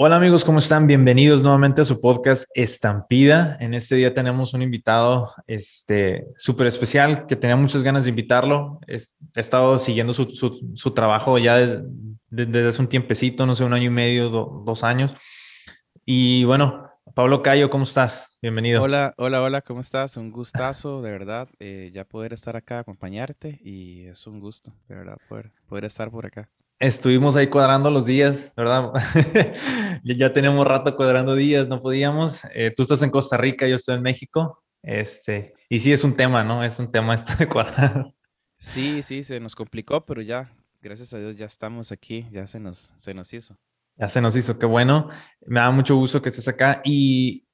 Hola amigos, ¿cómo están? Bienvenidos nuevamente a su podcast Estampida. En este día tenemos un invitado este súper especial que tenía muchas ganas de invitarlo. He, estado siguiendo su, su, trabajo ya desde, hace un tiempecito, no sé, un año y medio, dos años. Y bueno, Pablo Cayo, ¿cómo estás? Bienvenido. Hola, hola, hola, ¿cómo estás? Un gustazo, de verdad, eh, ya poder estar acá, acompañarte y es un gusto, de verdad, poder, poder estar por acá. Estuvimos ahí cuadrando los días, ¿verdad? ya tenemos rato cuadrando días, no podíamos. Eh, tú estás en Costa Rica, yo estoy en México. Este, y sí es un tema, ¿no? Es un tema esto de cuadrar. Sí, sí, se nos complicó, pero ya, gracias a Dios, ya estamos aquí, ya se nos, se nos hizo. Ya se nos hizo, qué bueno. Me da mucho gusto que estés acá. Y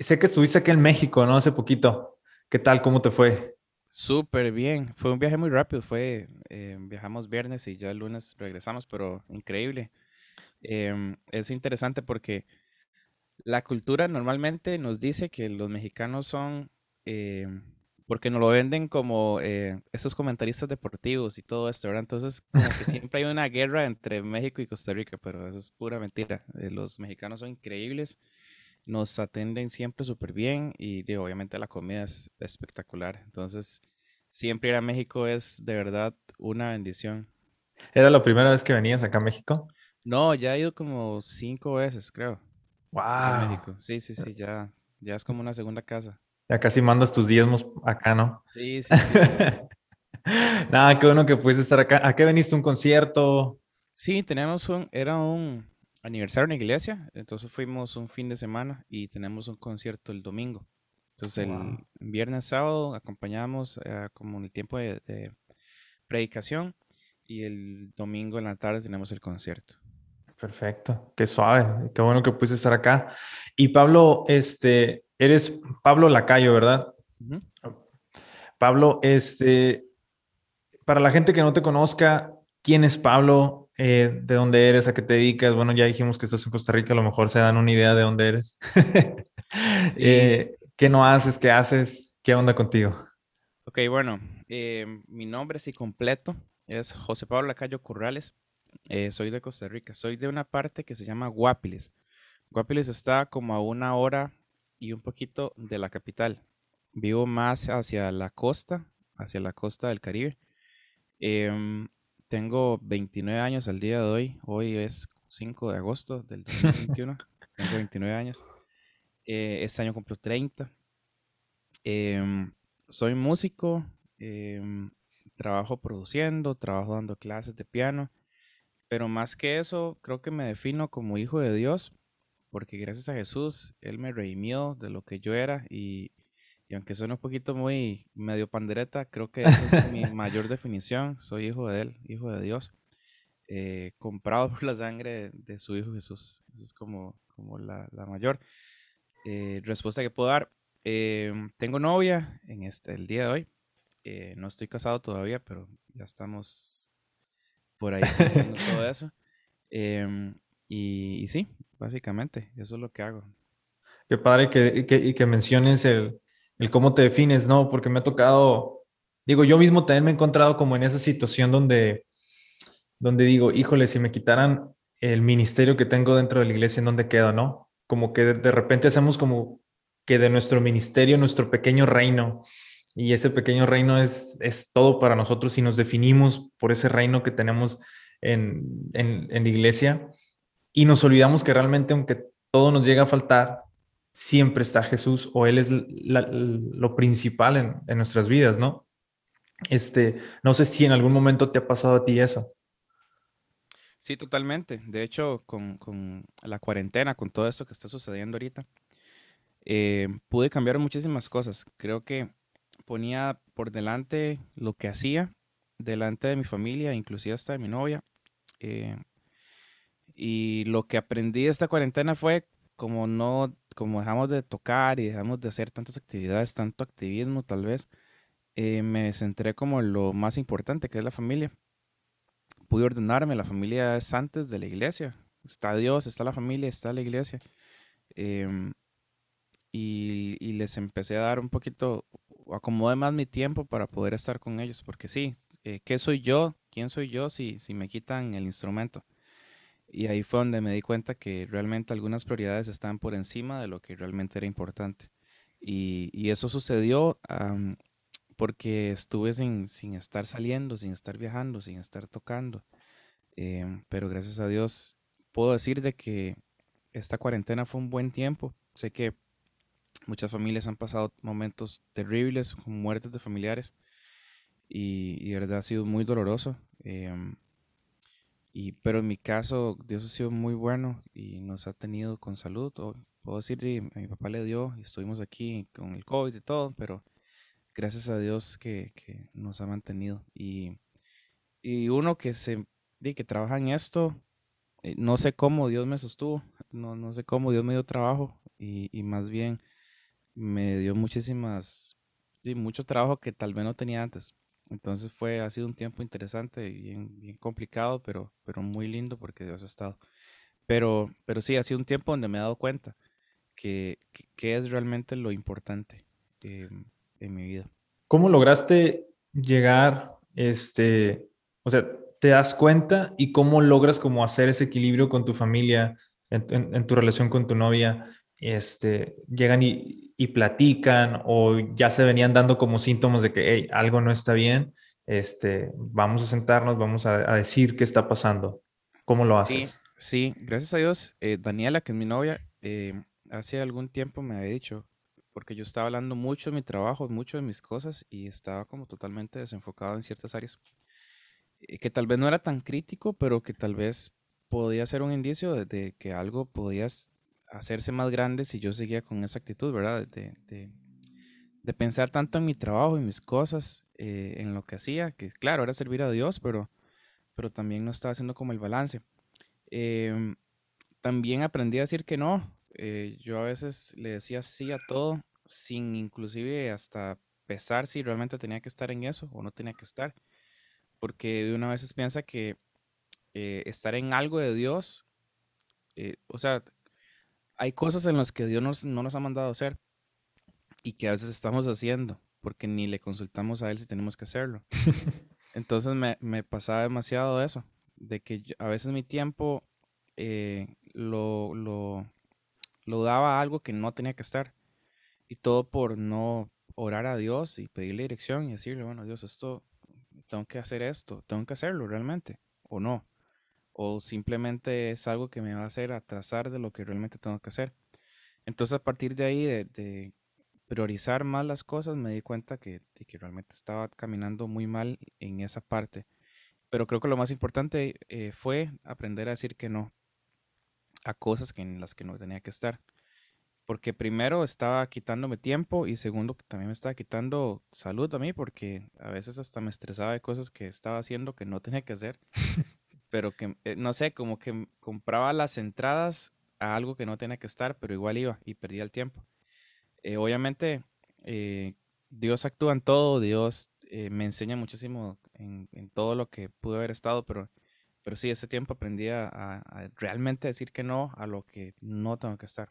sé que estuviste aquí en México, ¿no? Hace poquito. ¿Qué tal? ¿Cómo te fue? Súper bien. Fue un viaje muy rápido. Fue, eh, viajamos viernes y ya el lunes regresamos, pero increíble. Em, es interesante porque la cultura normalmente nos dice que los mexicanos son, em, porque nos lo venden como eh, esos comentaristas deportivos y todo esto, ¿verdad? Entonces, como que siempre hay una guerra entre México y Costa Rica, pero eso es pura mentira. Eh, los mexicanos son increíbles nos atenden siempre súper bien y digo, obviamente la comida es espectacular. Entonces, siempre ir a México es de verdad una bendición. ¿Era la primera vez que venías acá a México? No, ya he ido como cinco veces, creo. Wow. A México. Sí, sí, sí, ya, ya es como una segunda casa. Ya casi mandas tus diezmos acá, ¿no? Sí, sí, sí. Nada, qué bueno que pudiste estar acá. ¿A qué veniste? ¿Un concierto? Sí, tenemos un, era un, aniversario en la iglesia, entonces fuimos un fin de semana y tenemos un concierto el domingo. Entonces el viernes, sábado acompañamos eh, como en el tiempo de, predicación y el domingo en la tarde tenemos el concierto. Perfecto, qué suave, qué bueno que pudiste estar acá. Y Pablo, este, eres Pablo Lacayo, ¿verdad? Pablo, este, para la gente que no te conozca, ¿quién es Pablo? Eh, de dónde eres, a qué te dedicas. Bueno, ya dijimos que estás en Costa Rica, a lo mejor se dan una idea de dónde eres. Eh, ¿Qué no haces? ¿Qué haces? ¿Qué onda contigo? Ok, bueno, eh, mi nombre sí completo es José Pablo Lacayo Corrales. soy de Costa Rica. Soy de una parte que se llama Guapiles. Guapiles está como a una hora y un poquito de la capital. Vivo más hacia la costa, hacia la costa del Caribe. Em, tengo 29 años al día de hoy. Hoy es 5 de agosto del 2021. Tengo 29 años. Eh, este año cumplo 30. Em, soy músico. Em, trabajo produciendo, trabajo dando clases de piano. Pero más que eso, creo que me defino como hijo de Dios. Porque gracias a Jesús, Él me redimió de lo que yo era y y aunque suene un poquito muy medio pandereta, creo que esa es mi mayor definición. Soy hijo de Él, hijo de Dios, eh, comprado por la sangre de su Hijo Jesús. Esa es como, como la, la mayor eh, respuesta que puedo dar. Eh, tengo novia en este, el día de hoy. no estoy casado todavía, pero ya estamos por ahí haciendo todo eso. Em, y, y, sí, básicamente, eso es lo que hago. Qué padre que, que, que menciones el, el cómo te defines, ¿no? Porque me ha tocado, digo, yo mismo también me he encontrado como en esa situación donde, donde digo, híjole, si me quitaran el ministerio que tengo dentro de la iglesia, ¿en dónde quedo, no? Como que de, repente hacemos como que de nuestro ministerio, nuestro pequeño reino, y ese pequeño reino es, es todo para nosotros y nos definimos por ese reino que tenemos en, en, en la iglesia y nos olvidamos que realmente aunque todo nos llega a faltar, siempre está Jesús o Él es lo principal en, nuestras vidas, ¿no? Este, no sé si en algún momento te ha pasado a ti eso. Sí, totalmente. De hecho, con, la cuarentena, con todo esto que está sucediendo ahorita, eh, pude cambiar muchísimas cosas. Creo que ponía por delante lo que hacía, delante de mi familia, inclusive hasta de mi novia. Eh, y lo que aprendí esta cuarentena fue como no como dejamos de tocar y dejamos de hacer tantas actividades, tanto activismo tal vez, eh, me centré como en lo más importante, que es la familia. Pude ordenarme, la familia es antes de la iglesia. Está Dios, está la familia, está la iglesia. Em, y, les empecé a dar un poquito, acomodé más mi tiempo para poder estar con ellos, porque sí, eh, ¿qué soy yo? ¿Quién soy yo si, si me quitan el instrumento? Y ahí fue donde me di cuenta que realmente algunas prioridades estaban por encima de lo que realmente era importante. Y, eso sucedió porque estuve sin, estar saliendo, sin estar viajando, sin estar tocando. Em, pero gracias a Dios puedo decir de que esta cuarentena fue un buen tiempo. Sé que muchas familias han pasado momentos terribles, con muertes de familiares. Y, y de verdad ha sido muy doloroso. Em, y, pero en mi caso, Dios ha sido muy bueno y nos ha tenido con salud. puedo decir, a mi papá le dio y estuvimos aquí con el COVID y todo, pero gracias a Dios que, que nos ha mantenido. Y, y uno que se que trabaja en esto, eh, no sé cómo Dios me sostuvo, no, no sé cómo Dios me dio trabajo y, y más bien me dio muchísimas, y mucho trabajo que tal vez no tenía antes. Entonces fue, ha sido un tiempo interesante bien, bien complicado, pero, pero muy lindo porque Dios ha estado. Pero, pero sí, ha sido un tiempo donde me he dado cuenta que, que, es realmente lo importante em, en mi vida. ¿Cómo lograste llegar, este, o sea, te das cuenta y cómo logras como hacer ese equilibrio con tu familia, en, en tu relación con tu novia? Este, llegan y, platican o ya se venían dando como síntomas de que algo no está bien, este, vamos a sentarnos, vamos a, decir qué está pasando. ¿Cómo lo haces? Sí, gracias a Dios. Eh, Daniela, que es mi novia, eh, hace algún tiempo me había dicho, porque yo estaba hablando mucho de mi trabajo, mucho de mis cosas y estaba como totalmente desenfocado en ciertas áreas, eh, que tal vez no era tan crítico, pero que tal vez podía ser un indicio de, que algo podías hacerse más grande si yo seguía con esa actitud, ¿verdad? De, de, pensar tanto en mi trabajo, en mis cosas, eh, en lo que hacía, que claro, era servir a Dios, pero, pero también no estaba haciendo como el balance. Em, también aprendí a decir que no. Eh, yo a veces le decía sí a todo, sin inclusive hasta pesar si realmente tenía que estar en eso o no tenía que estar. Porque de una vez piensa que eh, estar en algo de Dios, o sea, hay cosas en las que Dios no nos ha mandado hacer y que a veces estamos haciendo porque ni le consultamos a Él si tenemos que hacerlo. Entonces me, pasaba demasiado eso, de que a veces mi tiempo eh, lo, lo, lo daba a algo que no tenía que estar. Y todo por no orar a Dios y pedirle dirección y decirle, bueno, Dios, esto, tengo que hacer esto, tengo que hacerlo realmente, o no o simplemente es algo que me va a hacer atrasar de lo que realmente tengo que hacer. Entonces a partir de ahí, de, priorizar más las cosas, me di cuenta que, que, realmente estaba caminando muy mal en esa parte. Pero creo que lo más importante eh, fue aprender a decir que no a cosas que en las que no tenía que estar. Porque primero estaba quitándome tiempo y segundo también me estaba quitando salud a mí porque a veces hasta me estresaba de cosas que estaba haciendo que no tenía que hacer. pero que, eh, no sé, como que compraba las entradas a algo que no tenía que estar, pero igual iba y perdía el tiempo. Eh, obviamente, eh, Dios actúa en todo, Dios me enseña muchísimo en, todo lo que pude haber estado, pero, pero sí, ese tiempo aprendí a, realmente decir que no a lo que no tengo que estar.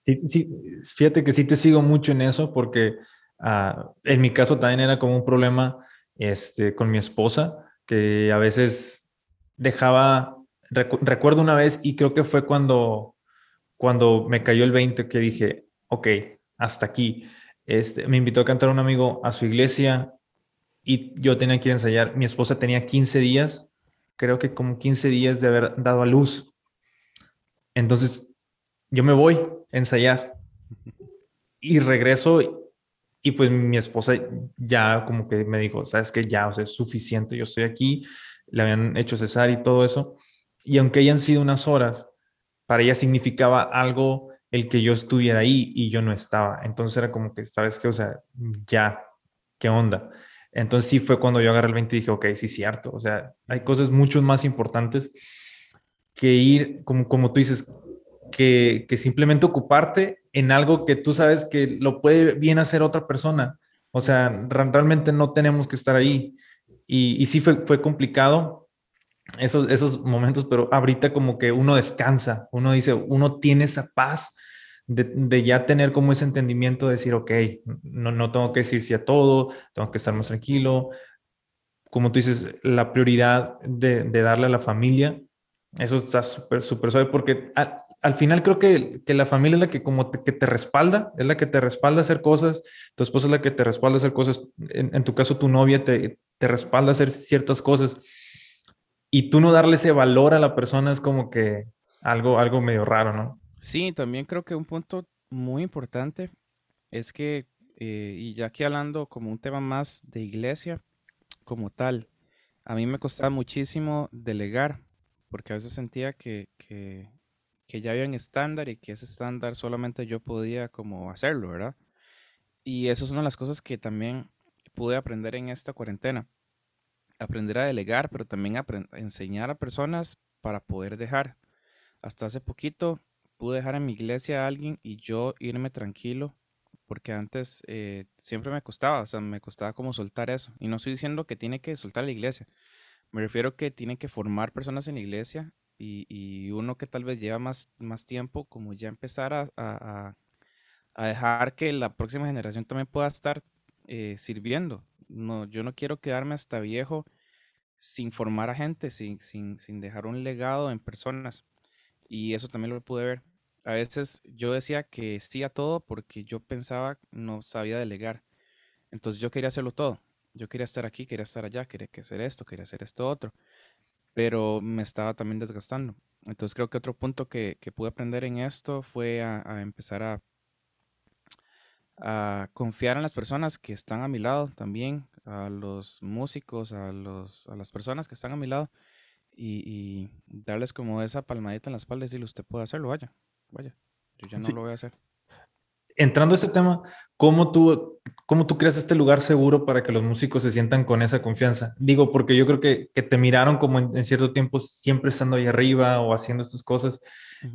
Sí, sí, fíjate que sí te sigo mucho en eso porque ah, en mi caso también era como un problema este, con mi esposa, que a veces dejaba, recuerdo una vez y creo que fue cuando, cuando me cayó el 20 que dije, ok, hasta aquí. Este, me invitó a cantar un amigo a su iglesia y yo tenía que ensayar. Mi esposa tenía 15 días, creo que como 15 días de haber dado a luz. Entonces, yo me voy a ensayar y regreso y pues mi esposa ya como que me dijo, sabes que ya, o sea, es suficiente, yo estoy aquí, le habían hecho cesar y todo eso. Y aunque hayan sido unas horas, para ella significaba algo el que yo estuviera ahí y yo no estaba. Entonces era como que, ¿sabes qué? O sea, ya, ¿qué onda? Entonces sí fue cuando yo agarré el 20 y dije, ok, sí, cierto. O sea, hay cosas mucho más importantes que ir, como, como tú dices, que, que simplemente ocuparte en algo que tú sabes que lo puede bien hacer otra persona. O sea, realmente no tenemos que estar ahí. Y, sí fue, fue complicado esos, esos momentos, pero ahorita como que uno descansa, uno dice, uno tiene esa paz de, ya tener como ese entendimiento de decir, ok, no, no tengo que decir sí a todo, tengo que estar más tranquilo. Como tú dices, la prioridad de, de darle a la familia Eso está súper, súper suave porque al, final creo que, que, la familia es la que como te, que te respalda, es la que te respalda a hacer cosas, tu esposa es la que te respalda a hacer cosas, en, tu caso tu novia te, te respalda hacer ciertas cosas y tú no darle ese valor a la persona es como que algo, algo medio raro, ¿no? Sí, también creo que un punto muy importante es que, eh, y ya aquí hablando como un tema más de iglesia como tal, a mí me costaba muchísimo delegar, porque a veces sentía que, ya había un estándar y que ese estándar solamente yo podía como hacerlo, ¿verdad? Y eso es una de las cosas que también pude aprender en esta cuarentena. Aprender a delegar, pero también a enseñar a personas para poder dejar. Hasta hace poquito pude dejar en mi iglesia a alguien y yo irme tranquilo, porque antes eh, siempre me costaba, o sea, me costaba como soltar eso. Y no estoy diciendo que tiene que soltar la iglesia, me refiero que tiene que formar personas en la iglesia y, uno que tal vez lleva más, más tiempo, como ya empezar a, a, dejar que la próxima generación también pueda estar eh, sirviendo. No, yo no quiero quedarme hasta viejo sin formar a gente, sin, sin, sin dejar un legado en personas. Y eso también lo pude ver. A veces yo decía que sí a todo porque yo pensaba no sabía delegar. Entonces yo quería hacerlo todo yo quería estar aquí, quería estar allá, quería hacer esto, quería hacer esto otro, pero me estaba también desgastando. Entonces creo que otro punto que, pude aprender en esto fue a, empezar a, a, confiar en las personas que están a mi lado también, a los músicos, a, los, a las personas que están a mi lado y, darles como esa palmadita en la espalda y decirle, usted puede hacerlo, vaya, vaya, yo ya no lo voy a hacer entrando a ese tema, ¿cómo tú, ¿cómo tú creas este lugar seguro para que los músicos se sientan con esa confianza? Digo, porque yo creo que, que te miraron como en, cierto tiempo siempre estando ahí arriba o haciendo estas cosas,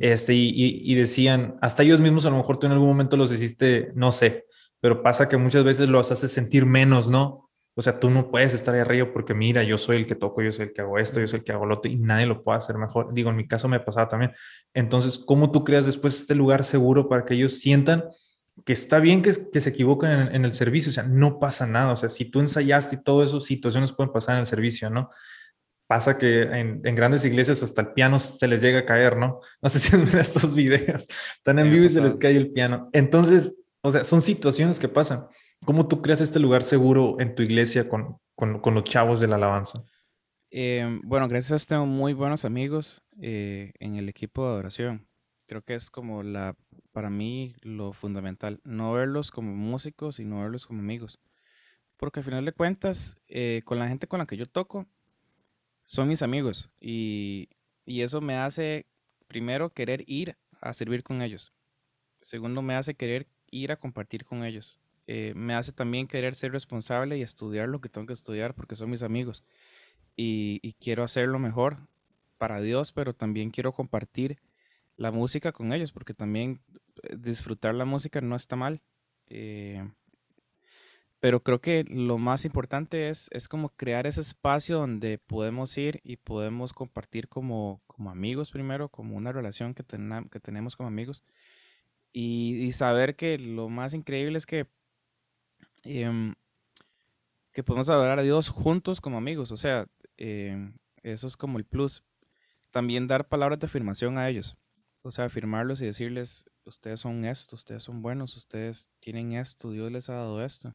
este, y, y, decían, hasta ellos mismos a lo mejor tú en algún momento los hiciste, no sé, pero pasa que muchas veces los haces sentir menos, ¿no? O sea, tú no puedes estar ahí arriba porque mira, yo soy el que toco, yo soy el que hago esto, yo soy el que hago lo otro y nadie lo puede hacer mejor. Digo, en mi caso me pasaba también. Entonces, ¿cómo tú creas después este lugar seguro para que ellos sientan que está bien que, que se equivoquen en, el servicio, o sea, no pasa nada, o sea, si tú ensayaste y todo eso, situaciones pueden pasar en el servicio, ¿no? Pasa que en, grandes iglesias hasta el piano se les llega a caer, ¿no? No sé si ven estos videos, están en vivo y se les cae el piano. Entonces, o sea, son situaciones que pasan. ¿Cómo tú creas este lugar seguro en tu iglesia con, con, los chavos de la alabanza? Eh, bueno, gracias a Dios tengo muy buenos amigos eh, en el equipo de adoración. Creo que es como la para mí lo fundamental, no verlos como músicos, sino verlos como amigos. Porque al final de cuentas, eh, con la gente con la que yo toco, son mis amigos. Y, eso me hace, primero, querer ir a servir con ellos. Segundo, me hace querer ir a compartir con ellos. Eh, me hace también querer ser responsable y estudiar lo que tengo que estudiar porque son mis amigos. Y, y quiero hacerlo mejor para Dios, pero también quiero compartir la música con ellos, porque también disfrutar la música no está mal. Eh, pero creo que lo más importante es, es como crear ese espacio donde podemos ir y podemos compartir como, como amigos primero, como una relación que, que tenemos como amigos. Y, saber que lo más increíble es que, em, que podemos adorar a Dios juntos como amigos. O sea, em, eso es como el plus. También dar palabras de afirmación a ellos. O sea, afirmarlos y decirles, ustedes son esto, ustedes son buenos, ustedes tienen esto, Dios les ha dado esto.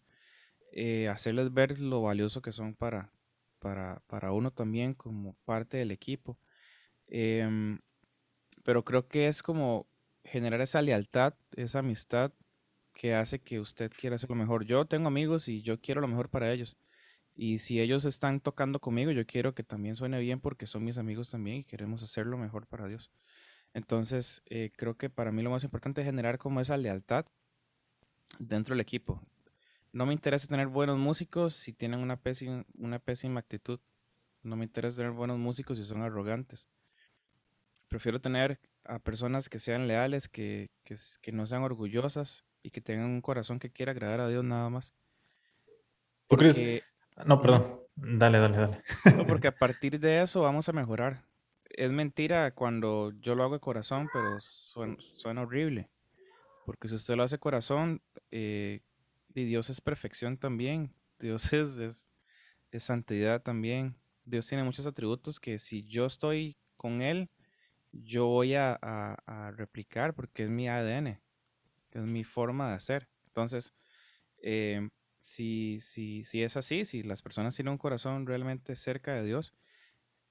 Eh, hacerles ver lo valioso que son para, para, uno también como parte del equipo. Em, pero creo que es como generar esa lealtad, esa amistad que hace que usted quiera hacer lo mejor. Yo tengo amigos y yo quiero lo mejor para ellos. Y si ellos están tocando conmigo, yo quiero que también suene bien porque son mis amigos también y queremos hacer lo mejor para Dios. Entonces, eh, creo que para mí lo más importante es generar como esa lealtad dentro del equipo. No me interesa tener buenos músicos si tienen una pésima, una pésima actitud. No me interesa tener buenos músicos si son arrogantes. Prefiero tener a personas que sean leales, que, que, no sean orgullosas y que tengan un corazón que quiera agradar a Dios nada más. ¿Tú crees? No, perdón. Dale, dale, dale. porque a partir de eso vamos a mejorar es mentira cuando yo lo hago de corazón, pero suena, horrible. Porque si usted lo hace de corazón, eh, y Dios es perfección también. Dios es, es, santidad también. Dios tiene muchos atributos que si yo estoy con él, yo voy a, replicar porque es mi ADN, es mi forma de hacer. Entonces, eh, si, si, si, es así, si las personas tienen un corazón realmente cerca de Dios,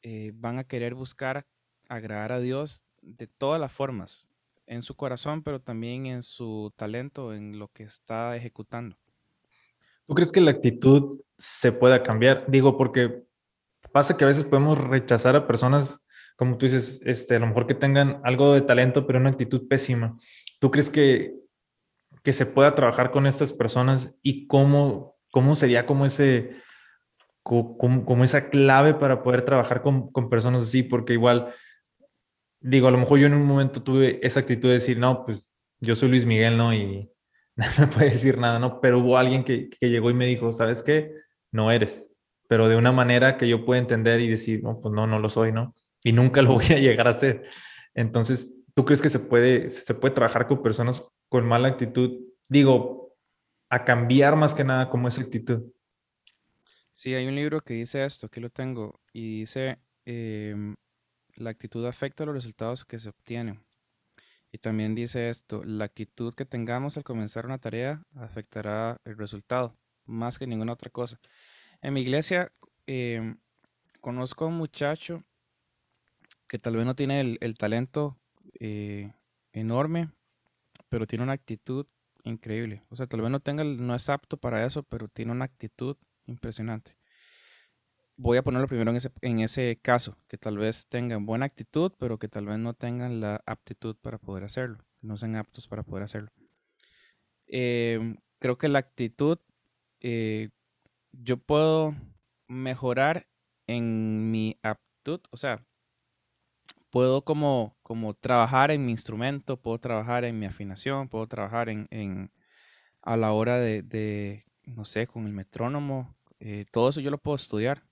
eh, van a querer buscar agradar a Dios de todas las formas, en su corazón, pero también en su talento, en lo que está ejecutando. ¿Tú crees que la actitud se pueda cambiar? Digo, porque pasa que a veces podemos rechazar a personas, como tú dices, este, a lo mejor que tengan algo de talento, pero una actitud pésima. ¿Tú crees que, que se pueda trabajar con estas personas y cómo, cómo sería como ese, como, esa clave para poder trabajar con, con personas así? Porque igual digo, a lo mejor yo en un momento tuve esa actitud de decir, no, pues yo soy Luis Miguel, ¿no? Y no me puede decir nada, ¿no? Pero hubo alguien que, que, llegó y me dijo, ¿sabes qué? No eres, pero de una manera que yo pueda entender y decir, no, pues no, no lo soy, ¿no? Y nunca lo voy a llegar a ser. Entonces, ¿tú crees que se puede, se puede trabajar con personas con mala actitud? Digo, a cambiar más que nada como esa actitud. Sí, hay un libro que dice esto, aquí lo tengo, y dice, eh, la actitud afecta los resultados que se obtienen. Y también dice esto, la actitud que tengamos al comenzar una tarea afectará el resultado, más que ninguna otra cosa. En mi iglesia em, conozco a un muchacho que tal vez no tiene el, talento eh, enorme, pero tiene una actitud increíble. O sea, tal vez no tenga, no es apto para eso, pero tiene una actitud impresionante voy a ponerlo primero en ese, en ese caso, que tal vez tengan buena actitud, pero que tal vez no tengan la aptitud para poder hacerlo, no sean aptos para poder hacerlo. Em, creo que la actitud, eh, yo puedo mejorar en mi aptitud, o sea, puedo como, como trabajar en mi instrumento, puedo trabajar en mi afinación, puedo trabajar en, a la hora de, no sé, con el metrónomo, eh, todo eso yo lo puedo estudiar.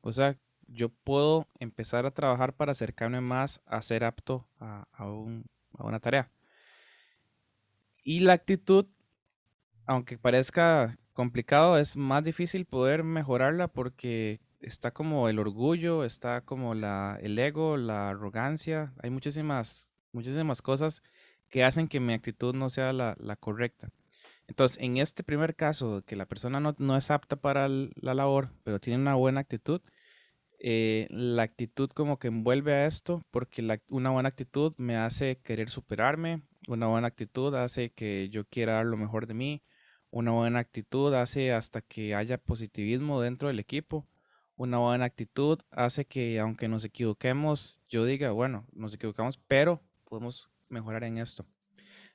O sea, yo puedo empezar a trabajar para acercarme más a ser apto a, una tarea. Y la actitud, aunque parezca complicado, es más difícil poder mejorarla porque está como el orgullo, está como la, el ego, la arrogancia. Hay muchísimas, muchísimas cosas que hacen que mi actitud no sea la, correcta. Entonces, en este primer caso, que la persona no, no es apta para la labor, pero tiene una buena actitud, eh, la actitud como que envuelve a esto, porque una buena actitud me hace querer superarme, una buena actitud hace que yo quiera dar lo mejor de mí, una buena actitud hace hasta que haya positivismo dentro del equipo, una buena actitud hace que aunque nos equivoquemos, yo diga, bueno, nos equivocamos, pero podemos mejorar en esto.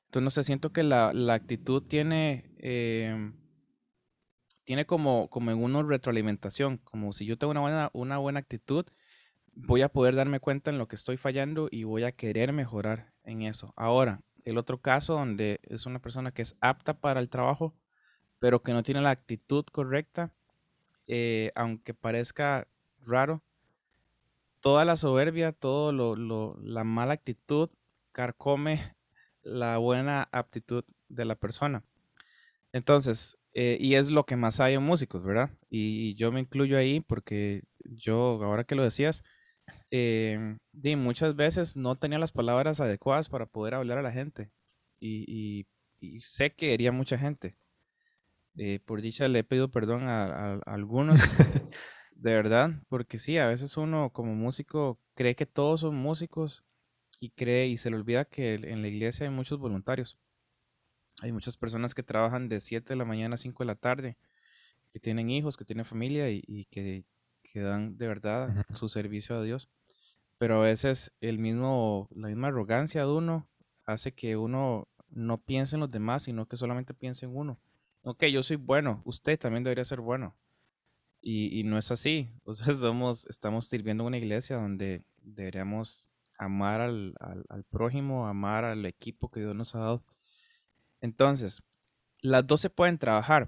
Entonces, no sé, siento que la, actitud tiene... Eh, tiene como, como en uno retroalimentación, como si yo tengo una buena, una buena actitud, voy a poder darme cuenta en lo que estoy fallando y voy a querer mejorar en eso. Ahora, el otro caso donde es una persona que es apta para el trabajo, pero que no tiene la actitud correcta, eh, aunque parezca raro, toda la soberbia, lo, la mala actitud carcome la buena aptitud de la persona. Entonces, eh, y es lo que más hay en músicos, ¿verdad? Y, yo me incluyo ahí porque yo, ahora que lo decías, eh, muchas veces no tenía las palabras adecuadas para poder hablar a la gente. Y, sé que hería mucha gente. Eh, por dicha le he pedido perdón a, algunos, de verdad, porque sí, a veces uno como músico cree que todos son músicos y cree y se le olvida que en la iglesia hay muchos voluntarios. Hay muchas personas que trabajan de 7 de la mañana a 5 de la tarde, que tienen hijos, que tienen familia y, que, dan de verdad su servicio a Dios. Pero a veces el mismo, la misma arrogancia de uno hace que uno no piense en los demás, sino que solamente piense en uno. Ok, yo soy bueno, usted también debería ser bueno. Y, no es así. O sea, somos, estamos sirviendo en una iglesia donde deberíamos amar al, al prójimo, amar al equipo que Dios nos ha dado entonces, las dos se pueden trabajar,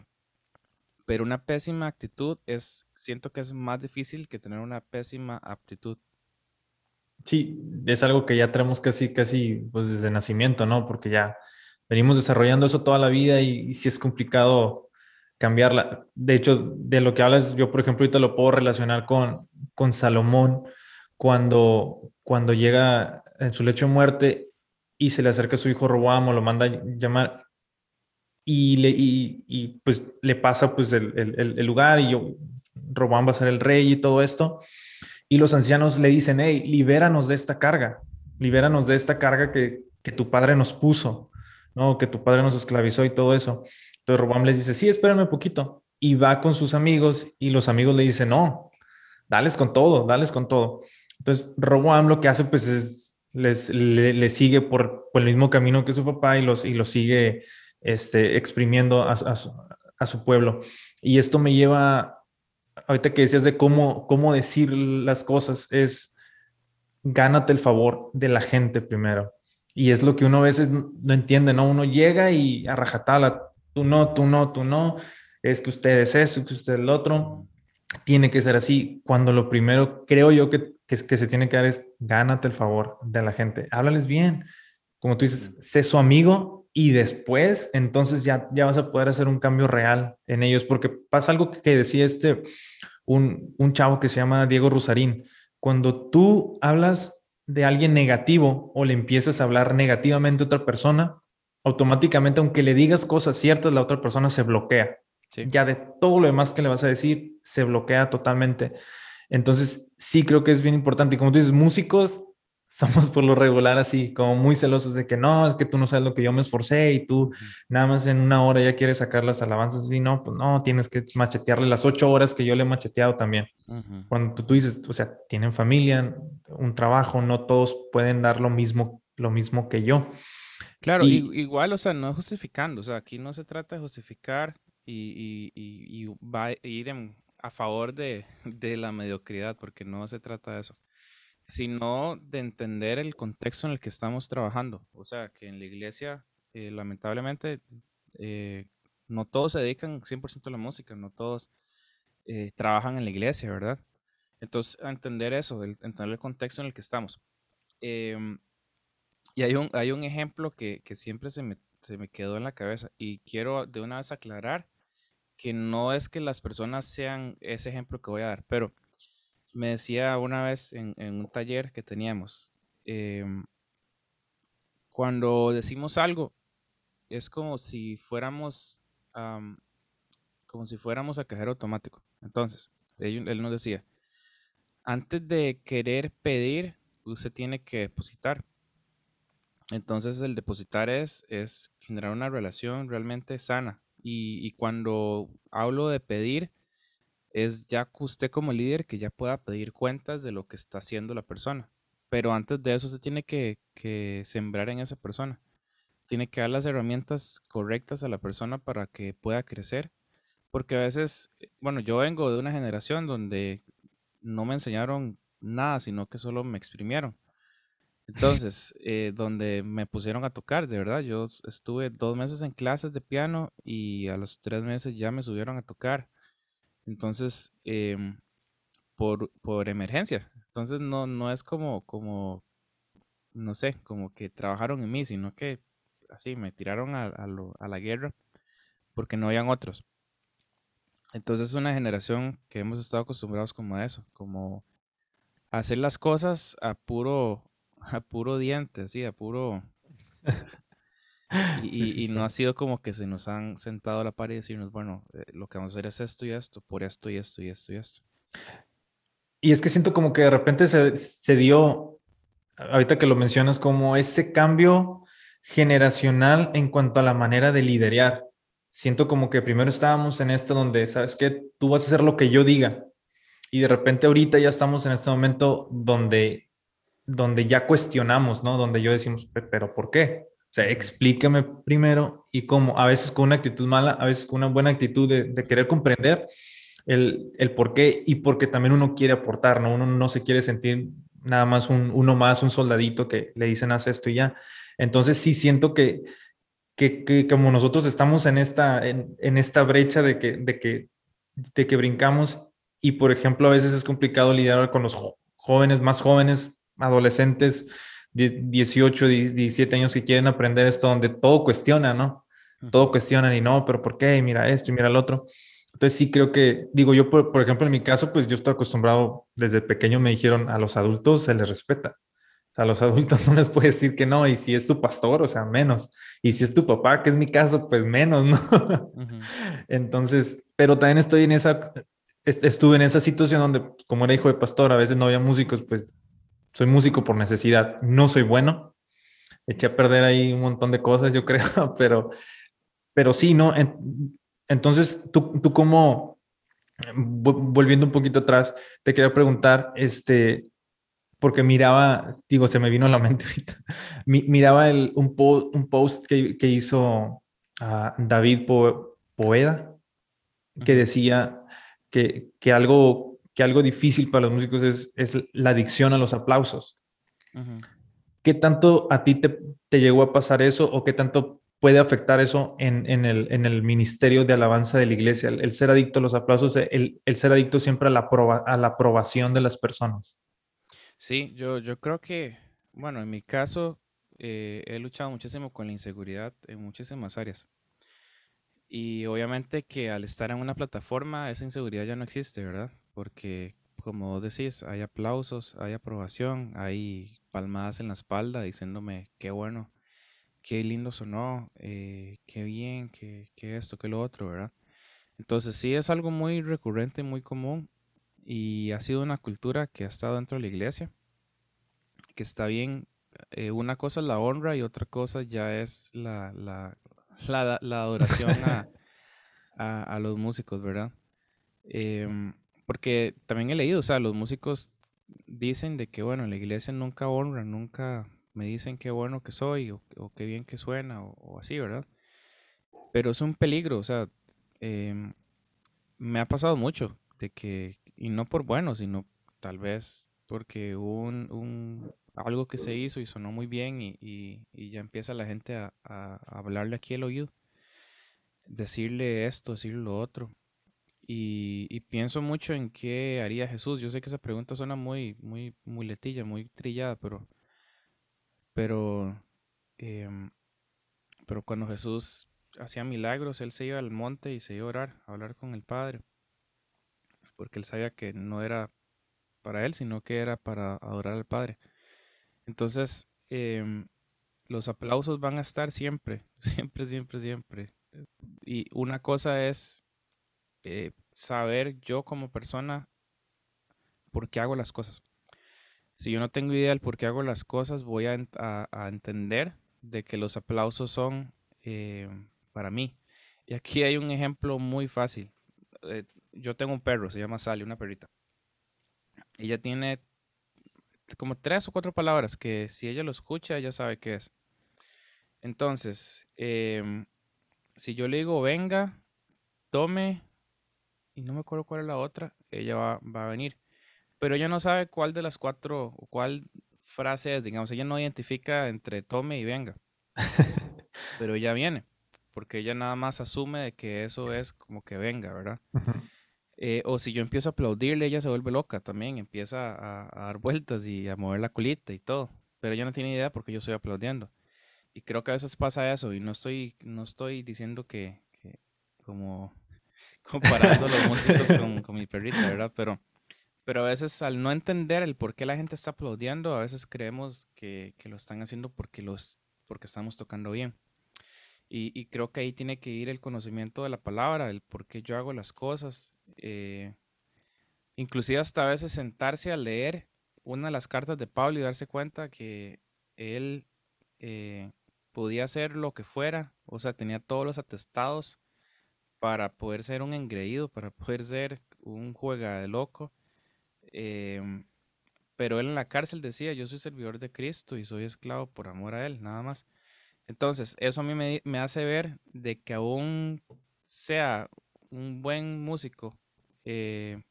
pero una pésima actitud es, siento que es más difícil que tener una pésima aptitud. Sí, es algo que ya tenemos casi, casi, pues desde nacimiento, ¿no? Porque ya venimos desarrollando eso toda la vida y, sí es complicado cambiarla. De hecho, de lo que hablas, yo por ejemplo ahorita lo puedo relacionar con, con Salomón, cuando, cuando llega en su lecho de muerte y se le acerca a su hijo Roboam o lo manda a llamar y, le, y, pues le pasa pues el, el, lugar y yo, Roboam va a ser el rey y todo esto. Y los ancianos le dicen, hey, libéranos de esta carga, libéranos de esta carga que, que tu padre nos puso, ¿no? Que tu padre nos esclavizó y todo eso. Entonces Roboam les dice, sí, espérame un poquito. Y va con sus amigos y los amigos le dicen, no, dales con todo, dales con todo. Entonces Roboam lo que hace pues es les, le, sigue por, el mismo camino que su papá y los, y los sigue este, exprimiendo a, su, pueblo. Y esto me lleva, ahorita que decías de cómo, cómo decir las cosas, es gánate el favor de la gente primero. Y es lo que uno a veces no entiende, ¿no? Uno llega y a rajatala, tú no, tú no, tú no, es que usted es eso, que usted es el otro. Tiene que ser así, cuando lo primero creo yo que que, se tiene que dar es gánate el favor de la gente, háblales bien, como tú dices, sé su amigo y después entonces ya, ya vas a poder hacer un cambio real en ellos, porque pasa algo que, decía este, un, un chavo que se llama Diego Rusarín, cuando tú hablas de alguien negativo o le empiezas a hablar negativamente a otra persona, automáticamente, aunque le digas cosas ciertas, la otra persona se bloquea. Ya de todo lo demás que le vas a decir, se bloquea totalmente. Entonces, sí creo que es bien importante. Y como tú dices, músicos somos por lo regular así, como muy celosos de que no, es que tú no sabes lo que yo me esforcé y tú nada más en una hora ya quieres sacar las alabanzas. Y no, pues no, tienes que machetearle las ocho horas que yo le he macheteado también. Cuando tú, dices, o sea, tienen familia, un trabajo, no todos pueden dar lo mismo, lo mismo que yo. Claro, igual, o sea, no justificando, o sea, aquí no se trata de justificar y, y, y va a ir en, a favor de, la mediocridad, porque no se trata de eso, sino de entender el contexto en el que estamos trabajando. O sea, que en la iglesia, eh, lamentablemente, eh, no todos se dedican 100% a la música, no todos eh, trabajan en la iglesia, ¿verdad? Entonces, entender eso, entender el contexto en el que estamos. Em, y hay un, hay un ejemplo que, que siempre se me, se me quedó en la cabeza y quiero de una vez aclarar que no es que las personas sean ese ejemplo que voy a dar, pero me decía una vez en, un taller que teníamos, em, cuando decimos algo, es como si fuéramos, como si fuéramos a cajero automático. Entonces, él, él, nos decía, antes de querer pedir, usted tiene que depositar. Entonces, el depositar es, es generar una relación realmente sana y, cuando hablo de pedir, es ya que usted como líder que ya pueda pedir cuentas de lo que está haciendo la persona. Pero antes de eso, usted tiene que, que sembrar en esa persona. Tiene que dar las herramientas correctas a la persona para que pueda crecer. Porque a veces, eh, bueno, yo vengo de una generación donde no me enseñaron nada, sino que solo me exprimieron. Entonces, eh, donde me pusieron a tocar, de verdad, yo estuve dos meses en clases de piano y a los tres meses ya me subieron a tocar. Entonces, em, por, por, emergencia. Entonces, no, no es como, como, no sé, como que trabajaron en mí, sino que así me tiraron a, a la guerra porque no habían otros. Entonces, es una generación que hemos estado acostumbrados como a eso, como a hacer las cosas a puro a puro diente, así, a puro... Y, no ha sido como que se nos han sentado a la pared y decirnos, bueno, eh, lo que vamos a hacer es esto y esto, por esto y esto y esto y esto. Y es que siento como que de repente se, se dio, ahorita que lo mencionas, como ese cambio generacional en cuanto a la manera de liderar. Siento como que primero estábamos en esto donde, ¿sabes qué? Tú vas a hacer lo que yo diga. Y de repente ahorita ya estamos en este momento donde donde ya cuestionamos, ¿no? Donde yo decimos, pero ¿por qué? O sea, explícame primero y cómo, a veces con una actitud mala, a veces con una buena actitud de, querer comprender el, el, por qué y porque también uno quiere aportar, ¿no? Uno no se quiere sentir nada más un, uno más, un soldadito que le dicen haz esto y ya. Entonces sí siento que, que, que como nosotros estamos en esta, en, en, esta brecha de que, de, que, de que brincamos y por ejemplo a veces es complicado lidiar con los jóvenes, más jóvenes, adolescentes, 18, 17 años que quieren aprender esto, donde todo cuestiona, ¿no? Todo cuestionan y no, pero ¿por qué? mira esto y mira el otro. Entonces sí creo que, digo yo, por, ejemplo, en mi caso, pues yo estoy acostumbrado, desde pequeño me dijeron, a los adultos se les respeta. A los adultos no les puedes decir que no, y si es tu pastor, o sea, menos. Y si es tu papá, que es mi caso, pues menos, ¿no? Entonces, pero también estoy en esa, estuve en esa situación donde, como era hijo de pastor, a veces no había músicos, pues soy músico por necesidad, no soy bueno. Eché a perder ahí un montón de cosas, yo creo, pero, pero sí, ¿no? Entonces, ¿tú, tú cómo, volviendo un poquito atrás, te quería preguntar, este, porque miraba, digo, se me vino a la mente ahorita, miraba el, un, un post que, que hizo uh, David Poeda, que decía que, que, algo, que algo difícil para los músicos es, es la adicción a los aplausos. ¿Qué tanto a ti te, te, llegó a pasar eso o qué tanto puede afectar eso en, en, el, en el, ministerio de alabanza de la iglesia? El, ser adicto a los aplausos, el, el ser adicto siempre a la, a la aprobación de las personas. Sí, yo, yo creo que, bueno, en mi caso, eh, he luchado muchísimo con la inseguridad en muchísimas áreas. Y obviamente que al estar en una plataforma, esa inseguridad ya no existe, ¿verdad? Porque, como decís, hay aplausos, hay aprobación, hay palmadas en la espalda diciéndome qué bueno, qué lindo sonó, eh, qué bien, qué, qué esto, qué lo otro, ¿verdad? Entonces sí es algo muy recurrente, muy común y ha sido una cultura que ha estado dentro de la iglesia, que está bien. Eh, una cosa es la honra y otra cosa ya es la, la, la, adoración a, a, los músicos, ¿verdad? Em, porque también he leído, o sea, los músicos dicen de que, bueno, en la iglesia nunca honran, nunca me dicen qué bueno que soy o, qué bien que suena o, así, ¿verdad? Pero es un peligro, o sea, em, me ha pasado mucho de que y no por bueno, sino tal vez porque hubo un, algo que se hizo y sonó muy bien y, ya empieza la gente a, hablarle aquí el oído, decirle esto, decirle lo otro. Y, pienso mucho en qué haría Jesús. Yo sé que esa pregunta suena muy, muy, muy letilla, muy trillada, pero, pero, em, pero cuando Jesús hacía milagros, él se iba al monte y se iba a orar, a hablar con el Padre porque él sabía que no era para él, sino que era para adorar al Padre. Entonces, em, los aplausos van a estar siempre, siempre, siempre, siempre. Y una cosa es eh, saber yo como persona por qué hago las cosas. Si yo no tengo idea del por qué hago las cosas, voy a, entender de que los aplausos son eh, para mí. Y aquí hay un ejemplo muy fácil. Eh, yo tengo un perro, se llama Sally, una perrita. Ella tiene como tres o cuatro palabras que si ella lo escucha, ella sabe qué es. Entonces, em, si yo le digo venga, tome, y no me acuerdo cuál es la otra, ella va, va, a venir. Pero ella no sabe cuál de las cuatro o cuál frase es, digamos, ella no identifica entre tome y venga. pero ella viene, porque ella nada más asume de que eso es como que venga, ¿verdad? Eh, o si yo empiezo a aplaudirle, ella se vuelve loca también, empieza a, dar vueltas y a mover la colita y todo. Pero ella no tiene idea porque yo estoy aplaudiendo. Y creo que a veces pasa eso y no estoy, no estoy diciendo que, como comparando los músicos con, mi perrita, ¿verdad? Pero, pero a veces al no entender el por qué la gente está aplaudiendo, a veces creemos que, que lo están haciendo porque, los, porque estamos tocando bien. Y, creo que ahí tiene que ir el conocimiento de la palabra, el por qué yo hago las cosas. Eh, inclusive hasta a veces sentarse a leer una de las cartas de Pablo y darse cuenta que él eh, podía hacer lo que fuera, o sea, tenía todos los atestados para poder ser un engreído, para poder ser un juega de loco. Em, pero él en la cárcel decía, yo soy servidor de Cristo y soy esclavo por amor a Él, nada más. Entonces, eso a mí me, hace ver de que aún sea un buen músico, eh,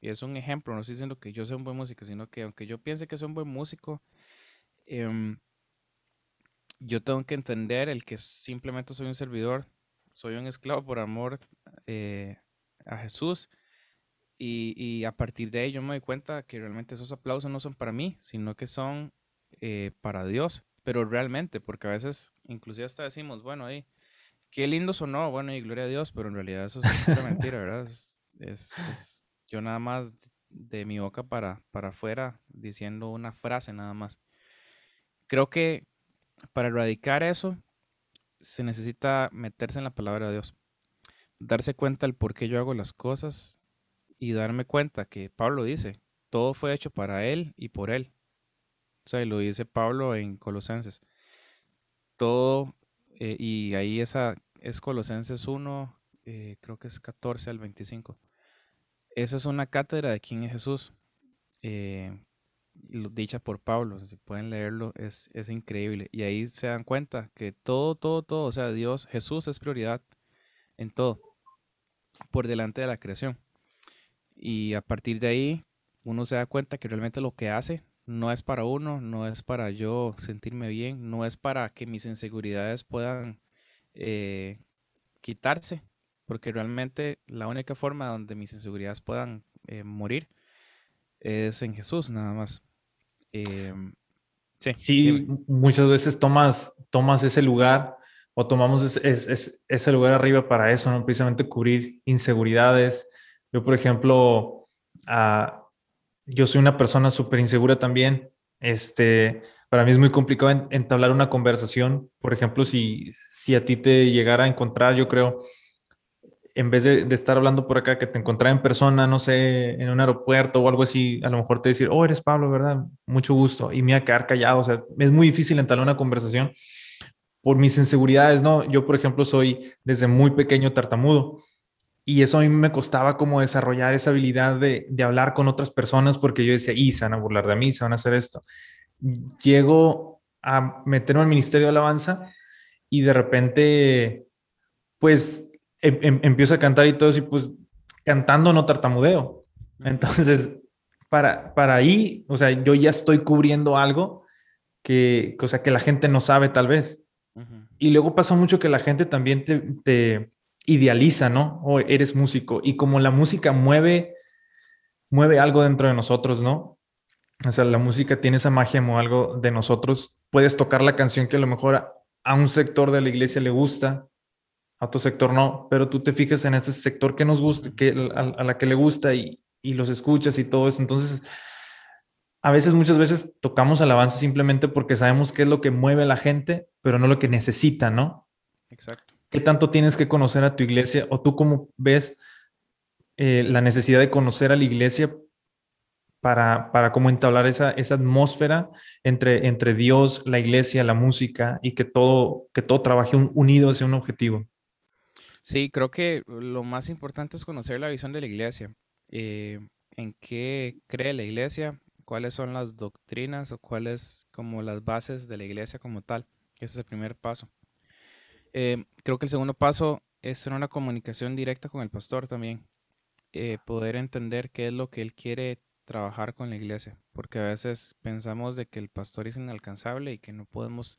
y es un ejemplo, no estoy diciendo que yo sea un buen músico, sino que aunque yo piense que soy un buen músico, em, yo tengo que entender el que simplemente soy un servidor, soy un esclavo por amor eh, a Jesús. Y, a partir de ello me doy cuenta que realmente esos aplausos no son para mí, sino que son eh, para Dios pero realmente, porque a veces inclusive hasta decimos, bueno, ahí, qué lindo sonó, bueno, y gloria a Dios, pero en realidad eso es una mentira, ¿verdad? Es, es, yo nada más de mi boca para, para afuera diciendo una frase nada más. creo que para erradicar eso se necesita meterse en la palabra de Dios, darse cuenta del por qué yo hago las cosas y darme cuenta que Pablo dice, todo fue hecho para Él y por Él. O sea, lo dice Pablo en Colosenses. Todo, eh, y ahí esa es Colosenses 1, eh, creo que es 14 al 25. Esa es una cátedra de quién es Jesús, eh, dicha por Pablo. Si pueden leerlo, es, es increíble. Y ahí se dan cuenta que todo, todo, todo, o sea, Dios, Jesús es prioridad en todo, por delante de la creación. Y a partir de ahí, uno se da cuenta que realmente lo que hace no es para uno, no es para yo sentirme bien, no es para que mis inseguridades puedan eh, quitarse, porque realmente la única forma donde mis inseguridades puedan eh, morir es en Jesús nada más. Em, sí, sí muchas veces tomas, tomas ese lugar o tomamos ese lugar arriba para eso, ¿no? Precisamente cubrir inseguridades. Yo, por ejemplo, uh, yo soy una persona súper insegura también. Este, para mí es muy complicado entablar una conversación. Por ejemplo, si, si a ti te llegara a encontrar, yo creo, en vez de, estar hablando por acá, que te encontrara en persona, no sé, en un aeropuerto o algo así, a lo mejor te decir, oh, eres Pablo, ¿verdad? Mucho gusto. Y me voy a quedar callado. O sea, es muy difícil entablar una conversación por mis inseguridades, ¿no? Yo, por ejemplo, soy desde muy pequeño tartamudo. Y eso a mí me costaba como desarrollar esa habilidad de, de hablar con otras personas porque yo decía, y se van a burlar de mí, se van a hacer esto. Llego a meterme al Ministerio de Alabanza y de repente, pues, em, em, empiezo a cantar y todo eso, y pues, cantando no tartamudeo. Entonces, para, para ahí, o sea, yo ya estoy cubriendo algo que, o sea, que la gente no sabe tal vez. Y luego pasa mucho que la gente también te, te idealiza, ¿no? O eres músico. Y como la música mueve, mueve algo dentro de nosotros, ¿no? O sea, la música tiene esa magia o algo de nosotros. Puedes tocar la canción que a lo mejor a un sector de la iglesia le gusta, a otro sector no, pero tú te fijas en ese sector que nos gusta, que a, la que le gusta y, y, los escuchas y todo eso. Entonces, a veces, muchas veces tocamos alabanza simplemente porque sabemos qué es lo que mueve a la gente, pero no lo que necesita, ¿no? Exacto. ¿Qué tanto tienes que conocer a tu iglesia? ¿O tú cómo ves eh, la necesidad de conocer a la iglesia para, para cómo entablar esa, esa atmósfera entre, entre Dios, la iglesia, la música y que todo, que todo trabaje unido hacia un objetivo. Sí, creo que lo más importante es conocer la visión de la iglesia. Eh, en qué cree la iglesia, cuáles son las doctrinas o cuáles como las bases de la iglesia como tal. Ese es el primer paso. Eh, creo que el segundo paso es tener una comunicación directa con el pastor también. Eh, poder entender qué es lo que él quiere trabajar con la iglesia, porque a veces pensamos de que el pastor es inalcanzable y que no podemos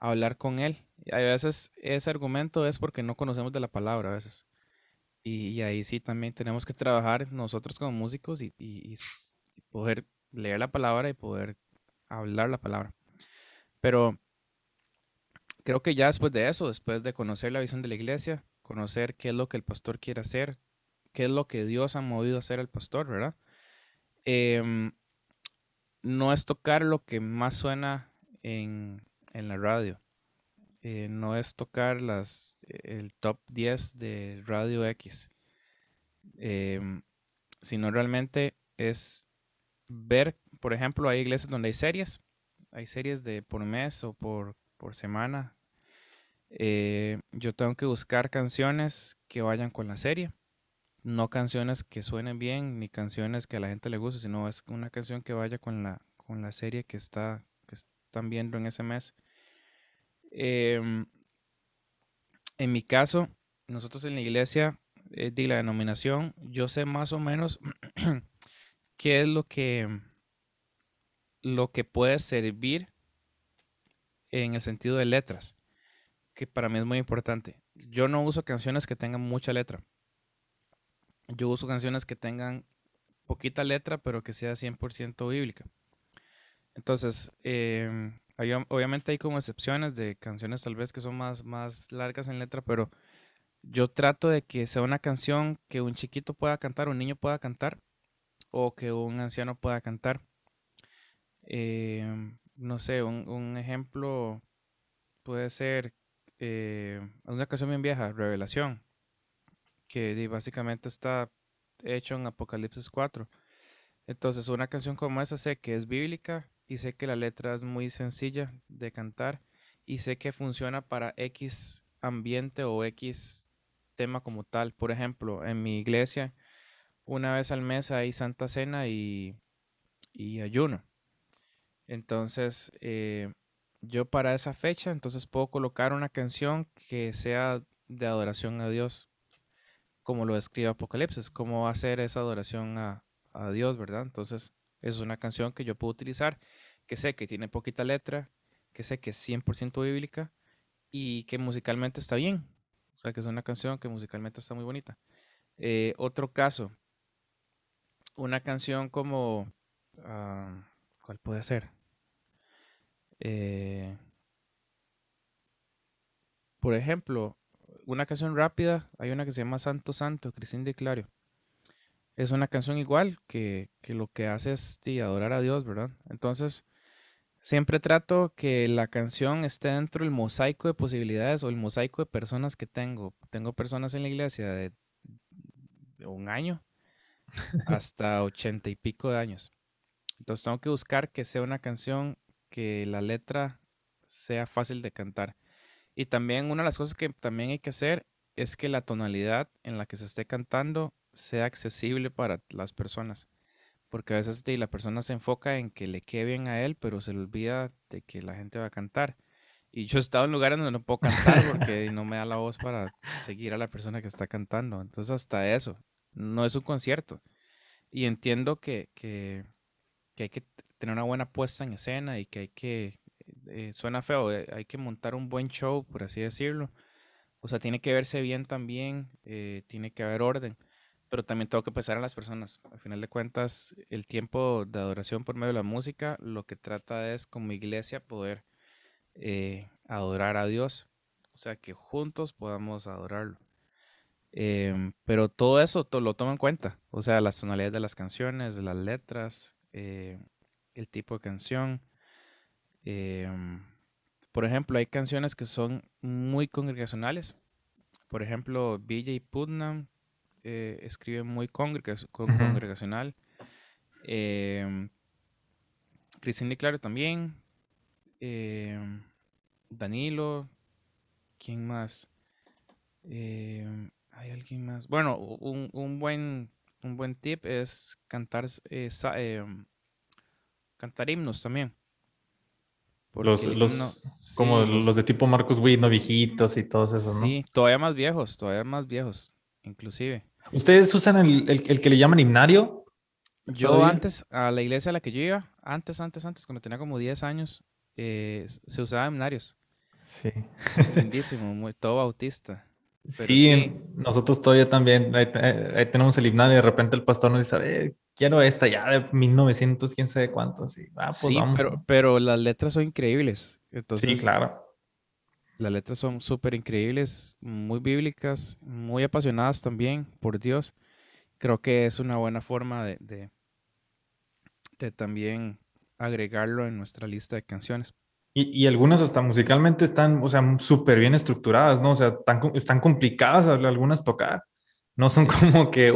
hablar con él. Y a veces ese argumento es porque no conocemos de la palabra a veces. Y, ahí sí también tenemos que trabajar nosotros como músicos y, poder leer la palabra y poder hablar la palabra. Pero creo que ya después de eso, después de conocer la visión de la iglesia, conocer qué es lo que el pastor quiere hacer, qué es lo que Dios ha movido a hacer al pastor, ¿verdad? Em, no es tocar lo que más suena en, la radio. Eh, no es tocar las, el top 10 de Radio X. Em, sino realmente es ver, por ejemplo, hay iglesias donde hay series. Hay series de por mes o por, por semana. Eh, yo tengo que buscar canciones que vayan con la serie no canciones que suenen bien ni canciones que a la gente le guste, sino es una canción que vaya con la, con la serie que, está, que están viendo en ese mes. Em, en mi caso, nosotros en la iglesia eh, de la denominación, yo sé más o menos qué es lo que, lo que puede servir en el sentido de letras, que para mí es muy importante. Yo no uso canciones que tengan mucha letra yo uso canciones que tengan poquita letra, pero que sea 100% bíblica. Entonces, obviamente hay como excepciones de canciones tal vez que son más, más largas en letra, pero yo trato de que sea una canción que un chiquito pueda cantar, un niño pueda cantar, o que un anciano pueda cantar. Em, no sé, un, ejemplo puede ser eh, una canción bien vieja, Revelación, que básicamente está hecho en Apocalipsis 4. Entonces, una canción como esa sé que es bíblica y sé que la letra es muy sencilla de cantar y sé que funciona para X ambiente o X tema como tal. Por ejemplo, en mi iglesia, una vez al mes hay Santa Cena y, ayuno. Entonces, eh, yo para esa fecha, entonces puedo colocar una canción que sea de adoración a Dios, como lo describe Apocalipsis, cómo hacer esa adoración a, a Dios, ¿verdad? Entonces, es una canción que yo puedo utilizar, que sé que tiene poquita letra, que sé que es 100% bíblica y que musicalmente está bien. O sea, que es una canción que musicalmente está muy bonita. Eh, otro caso, una canción como, ah, ¿cuál puede ser? Eh, por ejemplo, una canción rápida, hay una que se llama Santo Santo, Cristín de Clario. Es una canción igual que, que lo que hace es adorar a Dios, ¿verdad? Entonces, Siempre trato que la canción esté dentro del mosaico de posibilidades o el mosaico de personas que tengo. Tengo personas en la iglesia de, un año hasta ochenta y pico de años. Entonces tengo que buscar que sea una canción que la letra sea fácil de cantar. Y también una de las cosas que también hay que hacer es que la tonalidad en la que se esté cantando sea accesible para las personas. Porque a veces la persona se enfoca en que le quede bien a él, pero se le olvida de que la gente va a cantar. Y yo he estado en lugares donde no puedo cantar porque no me da la voz para seguir a la persona que está cantando. Entonces hasta eso, no es un concierto. Y entiendo que, que, hay que tener una buena puesta en escena y que hay que, eh, suena feo, eh, hay que montar un buen show, por así decirlo. O sea, tiene que verse bien también, eh, tiene que haber orden pero también tengo que pensar en las personas. Al final de cuentas, el tiempo de adoración por medio de la música lo que trata es como iglesia poder eh, adorar a Dios. O sea, que juntos podamos adorarlo. Em, pero todo eso lo tomo en cuenta. O sea, las tonalidades de las canciones, las letras, eh, el tipo de canción. Em, por ejemplo, hay canciones que son muy congregacionales. Por ejemplo, BJ Putnam eh, escribe muy congregacional. Eh, Cristina Claro también. Em, Danilo. ¿Quién más? Em, hay alguien más. Bueno, un, buen, un buen tip es cantar, eh, cantar himnos también. Los, como los, de tipo Marcos Witt, no viejitos y todos esos, ¿no? Sí, todavía más viejos, todavía más viejos, inclusive. ¿Ustedes usan el, que le llaman himnario? Yo antes, a la iglesia a la que yo iba, antes, antes, antes, cuando tenía como 10 años, eh, se usaba himnarios. Sí. Lindísimo, muy, todo bautista. Sí, nosotros todavía también, ahí, tenemos el himnario y de repente el pastor nos dice, quiero esta ya de 1900, quién sabe cuántos. Ah, pues sí, Pero, pero las letras son increíbles. sí, claro. Las letras son súper increíbles, muy bíblicas, muy apasionadas también por Dios. Creo que es una buena forma de, de, también agregarlo en nuestra lista de canciones. Y, algunas hasta musicalmente están, o sea, súper bien estructuradas, ¿no? O sea, están, complicadas algunas tocar. No son como que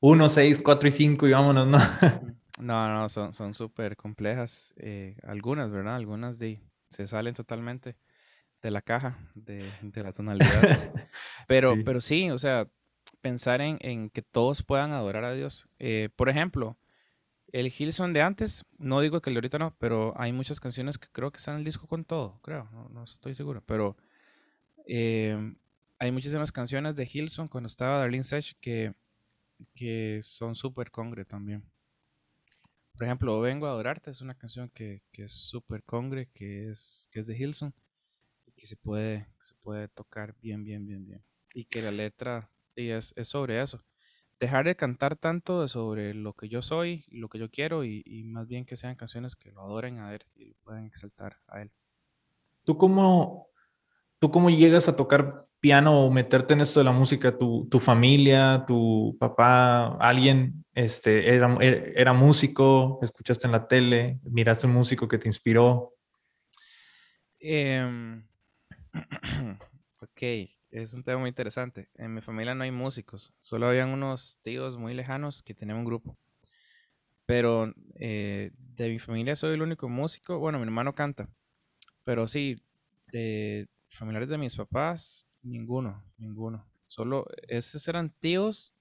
uno, seis, cuatro y cinco y vámonos, ¿no? No, no, son súper complejas. Eh, algunas, ¿verdad? Algunas de, se salen totalmente de la caja, de, la tonalidad. pero, sí. pero sí, o sea, pensar en, que todos puedan adorar a Dios. Eh, por ejemplo, el Hilson de antes, no digo que el de ahorita no, pero hay muchas canciones que creo que están en el disco con todo, creo, no, estoy seguro, pero eh, hay muchísimas canciones de Hilson cuando estaba Darlene Sech que, que son súper congre también. Por ejemplo, Vengo a adorarte es una canción que, que es súper congre, que es, que es de Hilson que se puede, se puede tocar bien, bien, bien, bien. Y que la letra es, es sobre eso. Dejar de cantar tanto sobre lo que yo soy, lo que yo quiero, y, y, más bien que sean canciones que lo adoren a él y lo puedan exaltar a él. ¿Tú cómo, ¿Tú cómo llegas a tocar piano o meterte en esto de la música? ¿Tu, tu familia, tu papá, alguien este, era, era, músico? ¿Escuchaste en la tele? ¿Miraste un músico que te inspiró? Em, ok, es un tema muy interesante. En mi familia no hay músicos, solo habían unos tíos muy lejanos que tenían un grupo. Pero eh, de mi familia soy el único músico. Bueno, mi hermano canta. Pero sí, de familiares de mis papás, ninguno, ninguno. Solo, esos eran tíos,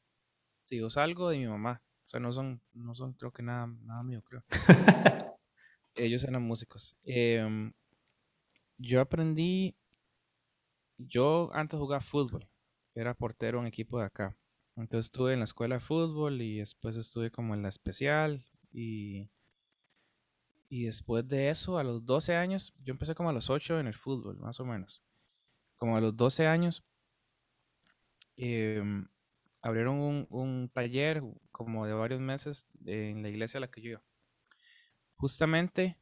tíos algo de mi mamá. O sea, no son, no son creo que nada, nada mío, creo. Ellos eran músicos. Em, yo aprendí, yo antes jugaba fútbol, era portero en equipo de acá. Entonces estuve en la escuela de fútbol y después estuve como en la especial y, y después de eso, a los 12 años, yo empecé como a los 8 en el fútbol, más o menos. Como a los 12 años, em, abrieron un, un, taller como de varios meses en la iglesia a la que yo iba. Justamente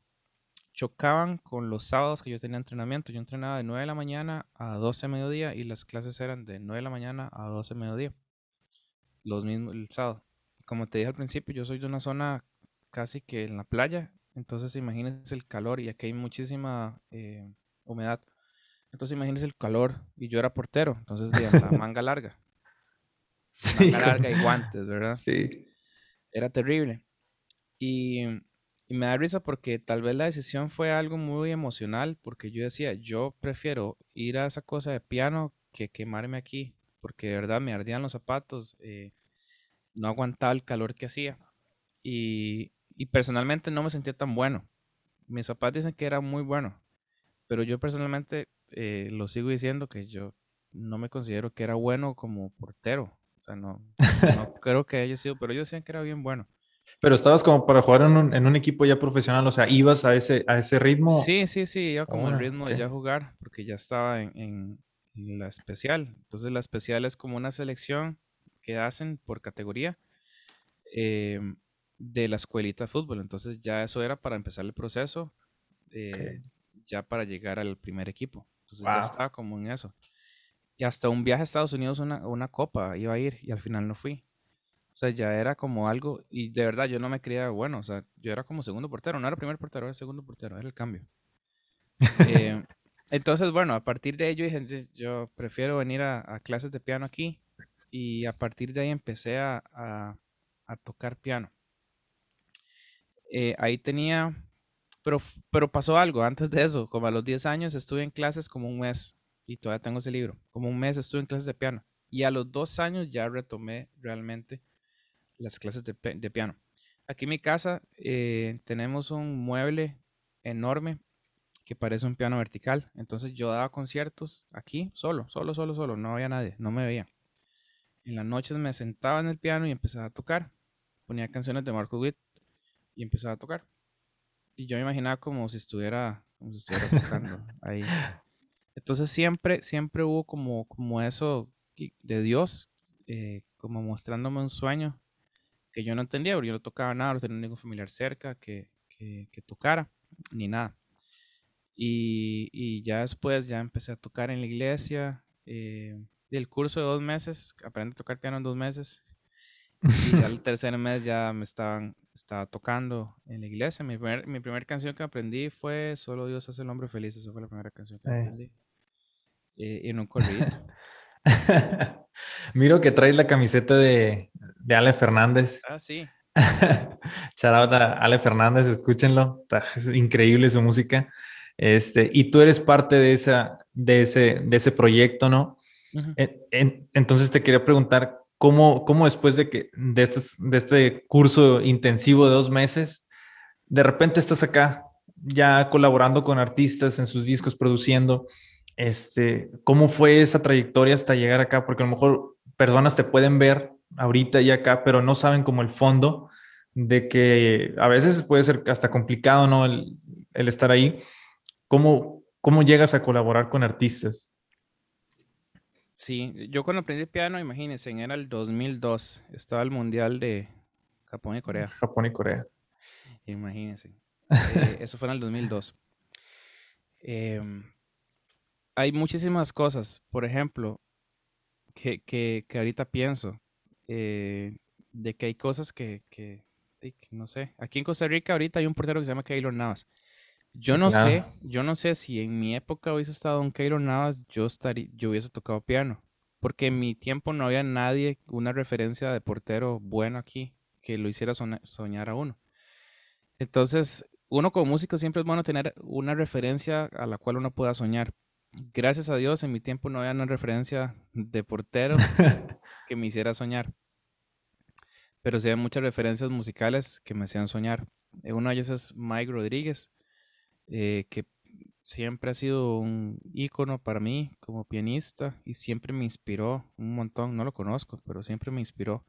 chocaban con los sábados que yo tenía entrenamiento. Yo entrenaba de 9 de la mañana a 12 de mediodía y las clases eran de 9 de la mañana a 12 de mediodía los mismos el sábado. Como te dije al principio, yo soy de una zona casi que en la playa, entonces imagínense el calor y aquí hay muchísima eh, humedad. Entonces imagínense el calor y yo era portero, entonces de la manga larga. manga larga y guantes, ¿verdad? Sí. Era terrible. Y, y me da risa porque tal vez la decisión fue algo muy emocional, porque yo decía, yo prefiero ir a esa cosa de piano que quemarme aquí porque de verdad me ardían los zapatos, eh, no aguantaba el calor que hacía y, personalmente no me sentía tan bueno. Mis zapatos dicen que era muy bueno, pero yo personalmente eh, lo sigo diciendo que yo no me considero que era bueno como portero. O sea, no, no creo que haya sido, pero ellos decían que era bien bueno. Pero estabas como para jugar en un, en un, equipo ya profesional, o sea, ibas a ese, a ese ritmo. Sí, sí, sí, iba como el ritmo de ya jugar, porque ya estaba en, la especial. Entonces la especial es como una selección que hacen por categoría em, de la escuelita de fútbol. Entonces ya eso era para empezar el proceso, eh, ya para llegar al primer equipo. Entonces ya estaba como en eso. Y hasta un viaje a Estados Unidos, una, una copa, iba a ir y al final no fui. O sea, ya era como algo, y de verdad yo no me creía bueno, o sea, yo era como segundo portero, no era primer portero, era segundo portero, era el cambio. Eh, entonces, bueno, a partir de ello dije, yo prefiero venir a, clases de piano aquí y a partir de ahí empecé a, tocar piano. Eh, ahí tenía, pero, pero pasó algo antes de eso, como a los 10 años estuve en clases como un mes y todavía tengo ese libro, como un mes estuve en clases de piano y a los dos años ya retomé realmente las clases de, piano. Aquí en mi casa eh, tenemos un mueble enorme que parece un piano vertical. Entonces yo daba conciertos aquí solo, solo, solo, solo, no había nadie, no me veía. En las noches me sentaba en el piano y empezaba a tocar. Ponía canciones de Marco Witt y empezaba a tocar. Y yo me imaginaba como si estuviera, como si estuviera tocando ahí. Entonces siempre, siempre hubo como, como eso de Dios, eh, como mostrándome un sueño que yo no entendía, porque yo no tocaba nada, no tenía ningún familiar cerca que, que, que tocara, ni nada. Y, ya después ya empecé a tocar en la iglesia. Eh, el curso de dos meses, aprendí a tocar piano en dos meses. Y al tercer mes ya me estaban, estaba tocando en la iglesia. Mi primer, mi primera canción que aprendí fue Solo Dios hace el hombre feliz. Esa fue la primera canción que aprendí. Eh, en un corrido. Miro que traes la camiseta de, de Ale Fernández. Ah, sí. Shout Ale Fernández, escúchenlo. es increíble su música. Este, y tú eres parte de, esa, de, ese, de ese proyecto, ¿no? entonces te quería preguntar, ¿cómo, cómo después de, que, de, este, de este curso intensivo de dos meses, de repente estás acá ya colaborando con artistas en sus discos, produciendo? Este, ¿Cómo fue esa trayectoria hasta llegar acá? Porque a lo mejor personas te pueden ver ahorita y acá, pero no saben como el fondo de que a veces puede ser hasta complicado, ¿no? El, el estar ahí. ¿Cómo, cómo llegas a colaborar con artistas? Sí, yo cuando aprendí piano, imagínense, era el 2002, estaba el Mundial de Japón y Corea. Japón y Corea. Imagínense. Eh, eso fue en el 2002. Em, hay muchísimas cosas, por ejemplo, que, que, que ahorita pienso, eh, de que hay cosas que, que, no sé, aquí en Costa Rica ahorita hay un portero que se llama Keylor Navas. Yo no sé, yo no sé si en mi época hubiese estado un Keylor Navas, yo estaría, yo hubiese tocado piano, porque en mi tiempo no había nadie, una referencia de portero bueno aquí que lo hiciera soñar a uno. Entonces, uno como músico siempre es bueno tener una referencia a la cual uno pueda soñar. Gracias a Dios, en mi tiempo no había una referencia de portero que me hiciera soñar. Pero sí hay muchas referencias musicales que me hacían soñar. Eh, una de ellas es Mike Rodríguez, eh, que siempre ha sido un ícono para mí como pianista y siempre me inspiró un montón. No lo conozco, pero siempre me inspiró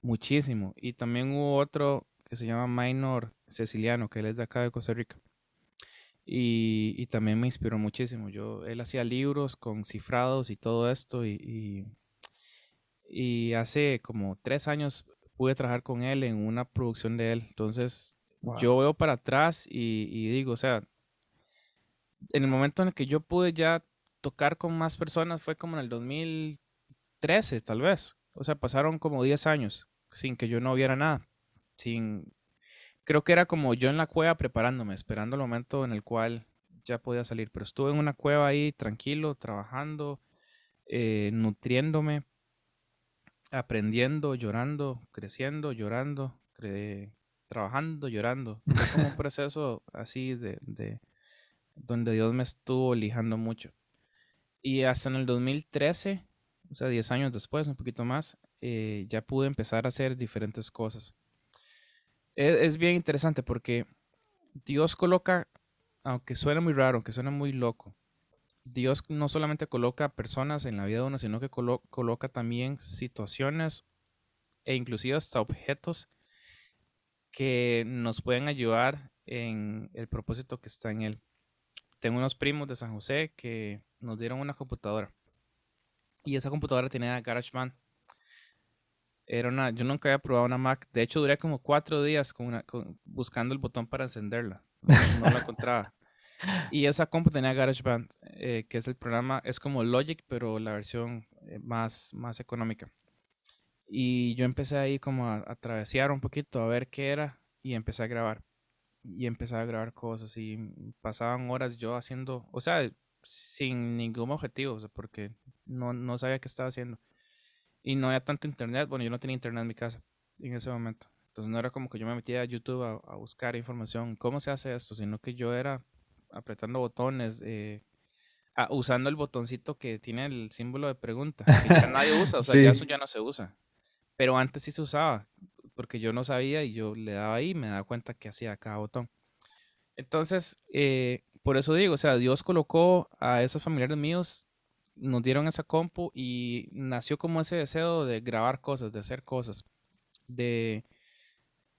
muchísimo. Y también hubo otro que se llama Minor Ceciliano, que él es de acá de Costa Rica. Y, también me inspiró muchísimo. Yo, él hacía libros con cifrados y todo esto. Y, y, hace como tres años pude trabajar con él en una producción de él. Entonces, yo veo para atrás y, y digo, o sea, en el momento en el que yo pude ya tocar con más personas fue como en el 2013, tal vez. O sea, pasaron como 10 años sin que yo no viera nada sin, creo que era como yo en la cueva preparándome, esperando el momento en el cual ya podía salir, pero estuve en una cueva ahí tranquilo, trabajando, eh, nutriéndome, aprendiendo, llorando, creciendo, llorando, trabajando, llorando. Fue como un proceso así de, de, donde Dios me estuvo lijando mucho. Y hasta en el 2013, o sea, 10 años después, un poquito más, eh, ya pude empezar a hacer diferentes cosas es, bien interesante porque Dios coloca, aunque suene muy raro, aunque suene muy loco, Dios no solamente coloca personas en la vida de uno, sino que coloca también situaciones e inclusive hasta objetos que nos pueden ayudar en el propósito que está en él. Tengo unos primos de San José que nos dieron una computadora y esa computadora tenía GarageBand era una, yo nunca había probado una Mac. De hecho, duré como cuatro días con buscando el botón para encenderla. No, la encontraba. Y esa compu tenía GarageBand, eh, que es el programa, es como Logic, pero la versión eh, más, más económica. Y yo empecé ahí como a, a un poquito, a ver qué era, y empecé a grabar. Y empecé a grabar cosas, y pasaban horas yo haciendo, o sea, sin ningún objetivo, porque no, no sabía qué estaba haciendo y no había tanto internet. Bueno, yo no tenía internet en mi casa en ese momento. Entonces no era como que yo me metía a YouTube a, buscar información, cómo se hace esto, sino que yo era apretando botones, eh, usando el botoncito que tiene el símbolo de pregunta, que ya nadie usa, o sea, ya eso ya no se usa. Pero antes sí se usaba, porque yo no sabía y yo le daba ahí y me daba cuenta que hacía cada botón. Entonces, eh, por eso digo, o sea, Dios colocó a esos familiares míos nos dieron esa compu y nació como ese deseo de grabar cosas, de hacer cosas, de,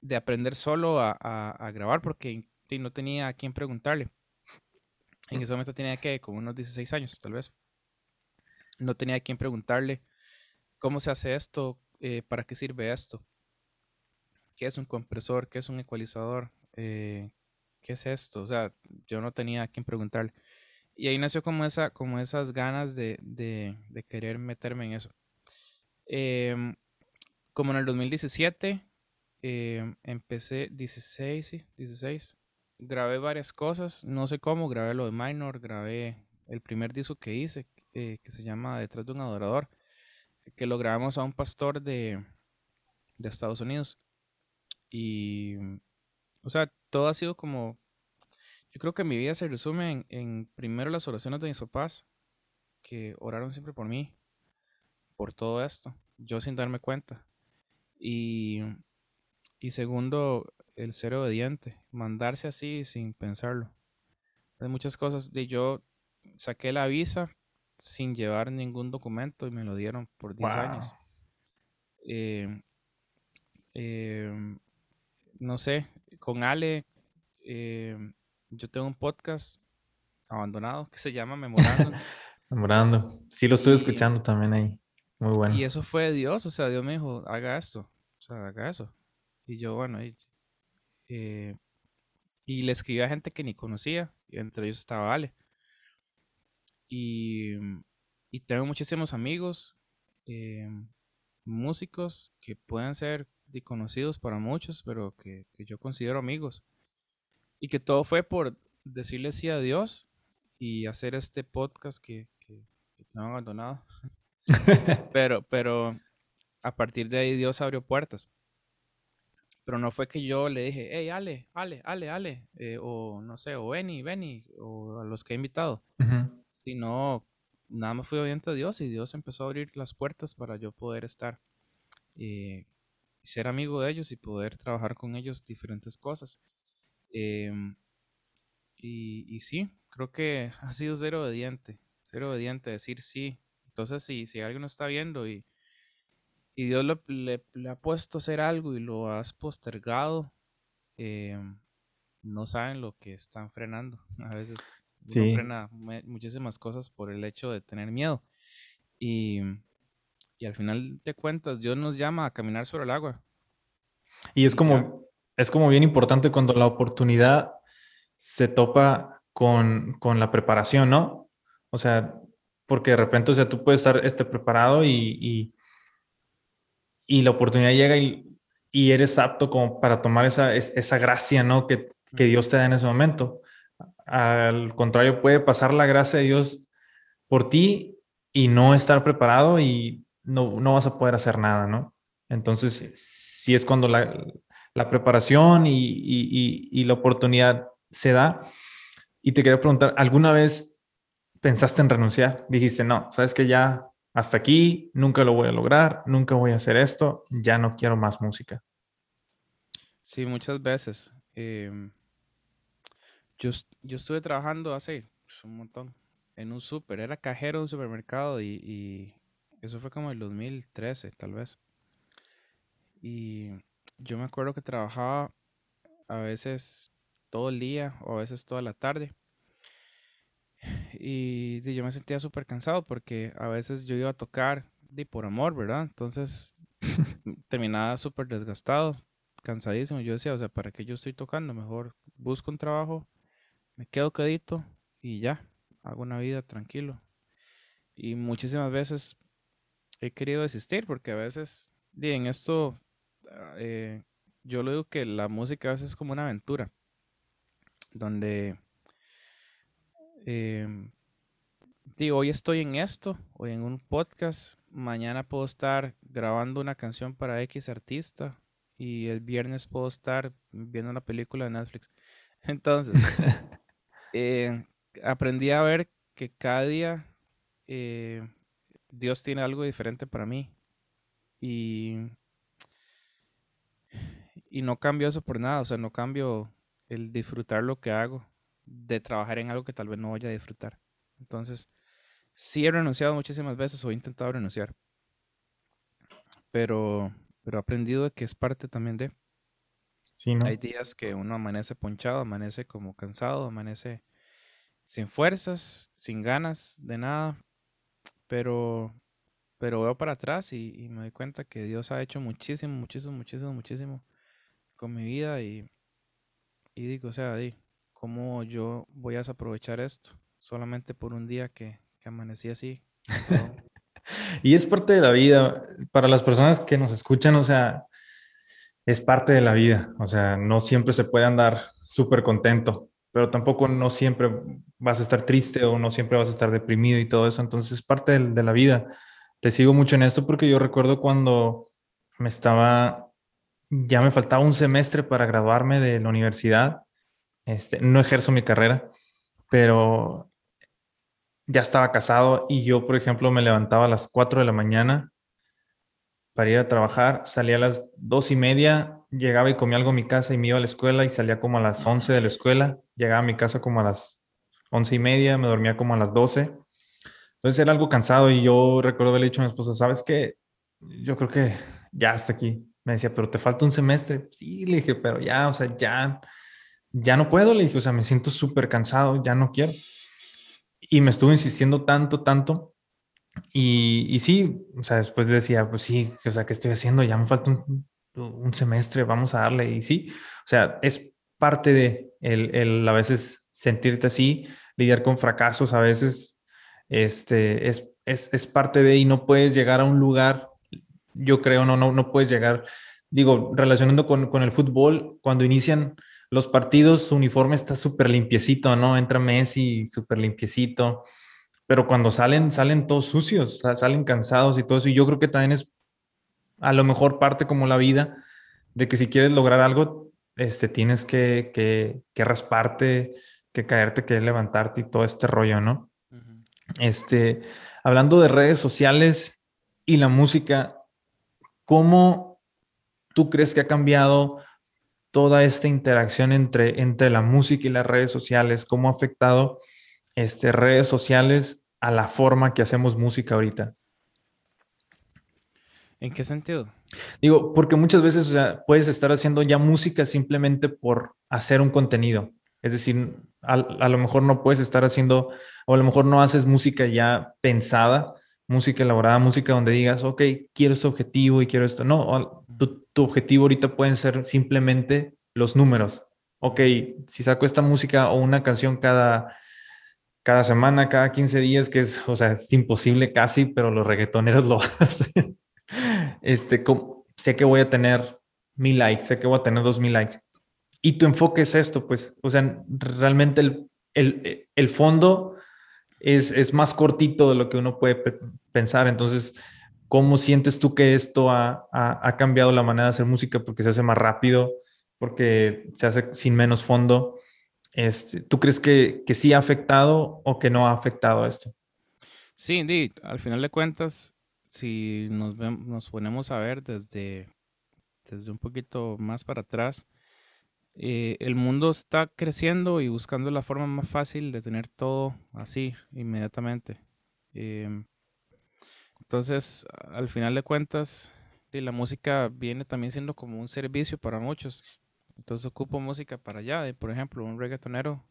de aprender solo a, a, grabar porque no tenía a quién preguntarle. En ese momento tenía que, como unos 16 años tal vez, no tenía a quién preguntarle cómo se hace esto, eh, para qué sirve esto, qué es un compresor, qué es un ecualizador, eh, qué es esto. O sea, yo no tenía a quién preguntarle. Y ahí nació como, esa, como esas ganas de, querer meterme en eso. Em, como en el 2017, em, empecé 16, sí, 16. Grabé varias cosas, no sé cómo, grabé lo de Minor, grabé el primer disco que hice, eh, que se llama Detrás de un adorador, que lo grabamos a un pastor de, de Estados Unidos. Y, o sea, todo ha sido como yo creo que mi vida se resume en, primero las oraciones de mis papás, que oraron siempre por mí, por todo esto, yo sin darme cuenta. Y, y segundo, el ser obediente, mandarse así sin pensarlo. Hay muchas cosas de yo saqué la visa sin llevar ningún documento y me lo dieron por 10 años. Eh, eh, no sé, con Ale eh, yo tengo un podcast abandonado que se llama Memorando. Memorando. Sí, lo estoy escuchando también ahí. Muy bueno. Y eso fue Dios, o sea, Dios me dijo, haga esto, o sea, haga eso. Y yo, bueno, y, eh, y le escribí a gente que ni conocía, y entre ellos estaba Ale. Y, y tengo muchísimos amigos, eh, músicos que pueden ser conocidos para muchos, pero que, que, yo considero amigos. Y que todo fue por decirle sí a Dios y hacer este podcast que, que, que no han abandonado. pero, pero a partir de ahí Dios abrió puertas. Pero no fue que yo le dije, hey, Ale, Ale, Ale, Ale, eh, o no sé, o Benny, Benny, o a los que he invitado. Sino, nada más fui obediente a Dios y Dios empezó a abrir las puertas para yo poder estar eh, y ser amigo de ellos y poder trabajar con ellos diferentes cosas. Em, y, y, sí, creo que ha sido ser obediente, ser obediente, decir sí. Entonces, si, si alguien está viendo y, y Dios le, ha puesto a hacer algo y lo has postergado, em, no saben lo que están frenando. A veces uno frena muchísimas cosas por el hecho de tener miedo. Y, y, al final de cuentas, Dios nos llama a caminar sobre el agua. Y es como, es como bien importante cuando la oportunidad se topa con, con la preparación, ¿no? O sea, porque de repente, o sea, tú puedes estar este, preparado y y la oportunidad llega y, y eres apto como para tomar esa, esa gracia, ¿no? Que, que Dios te da en ese momento. Al contrario, puede pasar la gracia de Dios por ti y no estar preparado y no, no vas a poder hacer nada, ¿no? Entonces, si es cuando la, la preparación y, la oportunidad se da. Y te quería preguntar, ¿alguna vez pensaste en renunciar? Dijiste, no, sabes que ya hasta aquí, nunca lo voy a lograr, nunca voy a hacer esto, ya no quiero más música. Sí, muchas veces. Em, yo, yo estuve trabajando hace pues, un montón en un súper, era cajero de un supermercado y, eso fue como el 2013 tal vez. Y yo me acuerdo que trabajaba a veces todo el día o a veces toda la tarde y yo me sentía súper cansado porque a veces yo iba a tocar de por amor, ¿verdad? Entonces terminaba súper desgastado, cansadísimo. Yo decía, o sea, ¿para qué yo estoy tocando? Mejor busco un trabajo, me quedo quedito y ya, hago una vida tranquilo. Y muchísimas veces he querido desistir porque a veces, en esto, eh, yo le digo que la música a veces es como una aventura, donde eh, digo, hoy estoy en esto, hoy en un podcast, mañana puedo estar grabando una canción para X artista y el viernes puedo estar viendo una película de Netflix. Entonces, eh, aprendí a ver que cada día eh, Dios tiene algo diferente para mí y, y no cambio eso por nada, o sea, no cambio el disfrutar lo que hago de trabajar en algo que tal vez no vaya a disfrutar. Entonces, sí he renunciado muchísimas veces o he intentado renunciar. Pero, pero he aprendido que es parte también de... Sí, ¿no? Hay días que uno amanece ponchado, amanece como cansado, amanece sin fuerzas, sin ganas de nada. Pero, pero veo para atrás y, me doy cuenta que Dios ha hecho muchísimo, muchísimo, muchísimo, muchísimo con mi vida y, y digo, o sea, ¿cómo yo voy a aprovechar esto? Solamente por un día que, que amanecí así. y es parte de la vida. Para las personas que nos escuchan, o sea, es parte de la vida. O sea, no siempre se puede andar súper contento, pero tampoco no siempre vas a estar triste o no siempre vas a estar deprimido y todo eso. Entonces es parte de, de la vida. Te sigo mucho en esto porque yo recuerdo cuando me estaba, ya me faltaba un semestre para graduarme de la universidad este, no ejerzo mi carrera, pero ya estaba casado y yo, por ejemplo, me levantaba a las 4 de la mañana para ir a trabajar, salía a las dos y media, llegaba y comía algo en mi casa y me iba a la escuela y salía como a las 11 de la escuela, llegaba a mi casa como a las once y media, me dormía como a las 12. Entonces era algo cansado y yo recuerdo haberle dicho a mi esposa, ¿sabes qué? Yo creo que ya hasta aquí. Me decía, pero te falta un semestre. Sí, le dije, pero ya, o sea, ya ya no puedo, le dije, o sea, me siento súper cansado, ya no quiero. Y me estuvo insistiendo tanto, tanto. Y, y, sí, o sea, después decía, pues sí, o sea, ¿qué estoy haciendo? Ya me falta un, un semestre, vamos a darle. Y sí, o sea, es parte de el, el, a veces sentirte así, lidiar con fracasos a veces, este, es, es, parte de y no puedes llegar a un lugar, yo creo, no, no, no puedes llegar, digo, relacionando con, con el fútbol, cuando inician los partidos, su uniforme está súper limpiecito, ¿no? Entra Messi súper limpiecito, pero cuando salen, salen todos sucios, salen cansados y todo eso, y yo creo que también es a lo mejor parte como la vida, de que si quieres lograr algo, este, tienes que, que, que rasparte, que caerte, que levantarte y todo este rollo, ¿no? Este, hablando de redes sociales y la música, ¿cómo tú crees que ha cambiado toda esta interacción entre, entre la música y las redes sociales? ¿Cómo ha afectado este, redes sociales a la forma que hacemos música ahorita? ¿En qué sentido? Digo, porque muchas veces puedes estar haciendo ya música simplemente por hacer un contenido. Es decir, a, lo mejor no puedes estar haciendo, o a lo mejor no haces música ya pensada, música elaborada, música donde digas, ok, quiero este objetivo y quiero esto. No, tu, tu objetivo ahorita pueden ser simplemente los números. Ok, si saco esta música o una canción cada, cada semana, cada 15 días, que es, o sea, es imposible casi, pero los reggaetoneros lo hacen. Este, sé que voy a tener mil likes, sé que voy a tener dos mil likes y tu enfoque es esto, pues, o sea, realmente el, el, el fondo es, es, más cortito de lo que uno puede pensar. Entonces, ¿cómo sientes tú que esto ha, ha, cambiado la manera de hacer música? Porque se hace más rápido, porque se hace sin menos fondo. Este, ¿Tú crees que, que sí ha afectado o que no ha afectado esto? Sí, al final de cuentas, si nos, nos ponemos a ver desde, desde un poquito más para atrás, eh, el mundo está creciendo y buscando la forma más fácil de tener todo así inmediatamente. Em, entonces, al final de cuentas, la música viene también siendo como un servicio para muchos. Entonces ocupo música para allá, por ejemplo, un reggaetonero.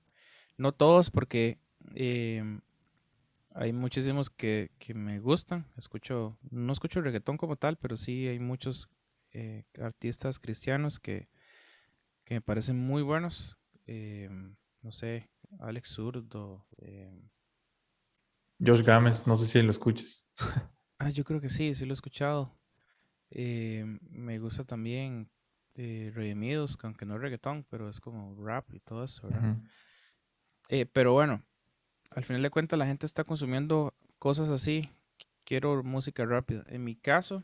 No todos, porque em, hay muchísimos que, que, me gustan. Escucho, no escucho reggaetón como tal, pero sí hay muchos eh, artistas cristianos que, que me parecen muy buenos. Em, no sé, Alex Zurdo. Eh, Josh Games, no sé si lo escuches. ah, yo creo que sí, sí lo he escuchado. Em, me gusta también eh, Redimidos, aunque no es reggaetón, pero es como rap y todo eso, ¿verdad? Eh, pero bueno, al final de cuentas la gente está consumiendo cosas así. Quiero música rápida. En mi caso,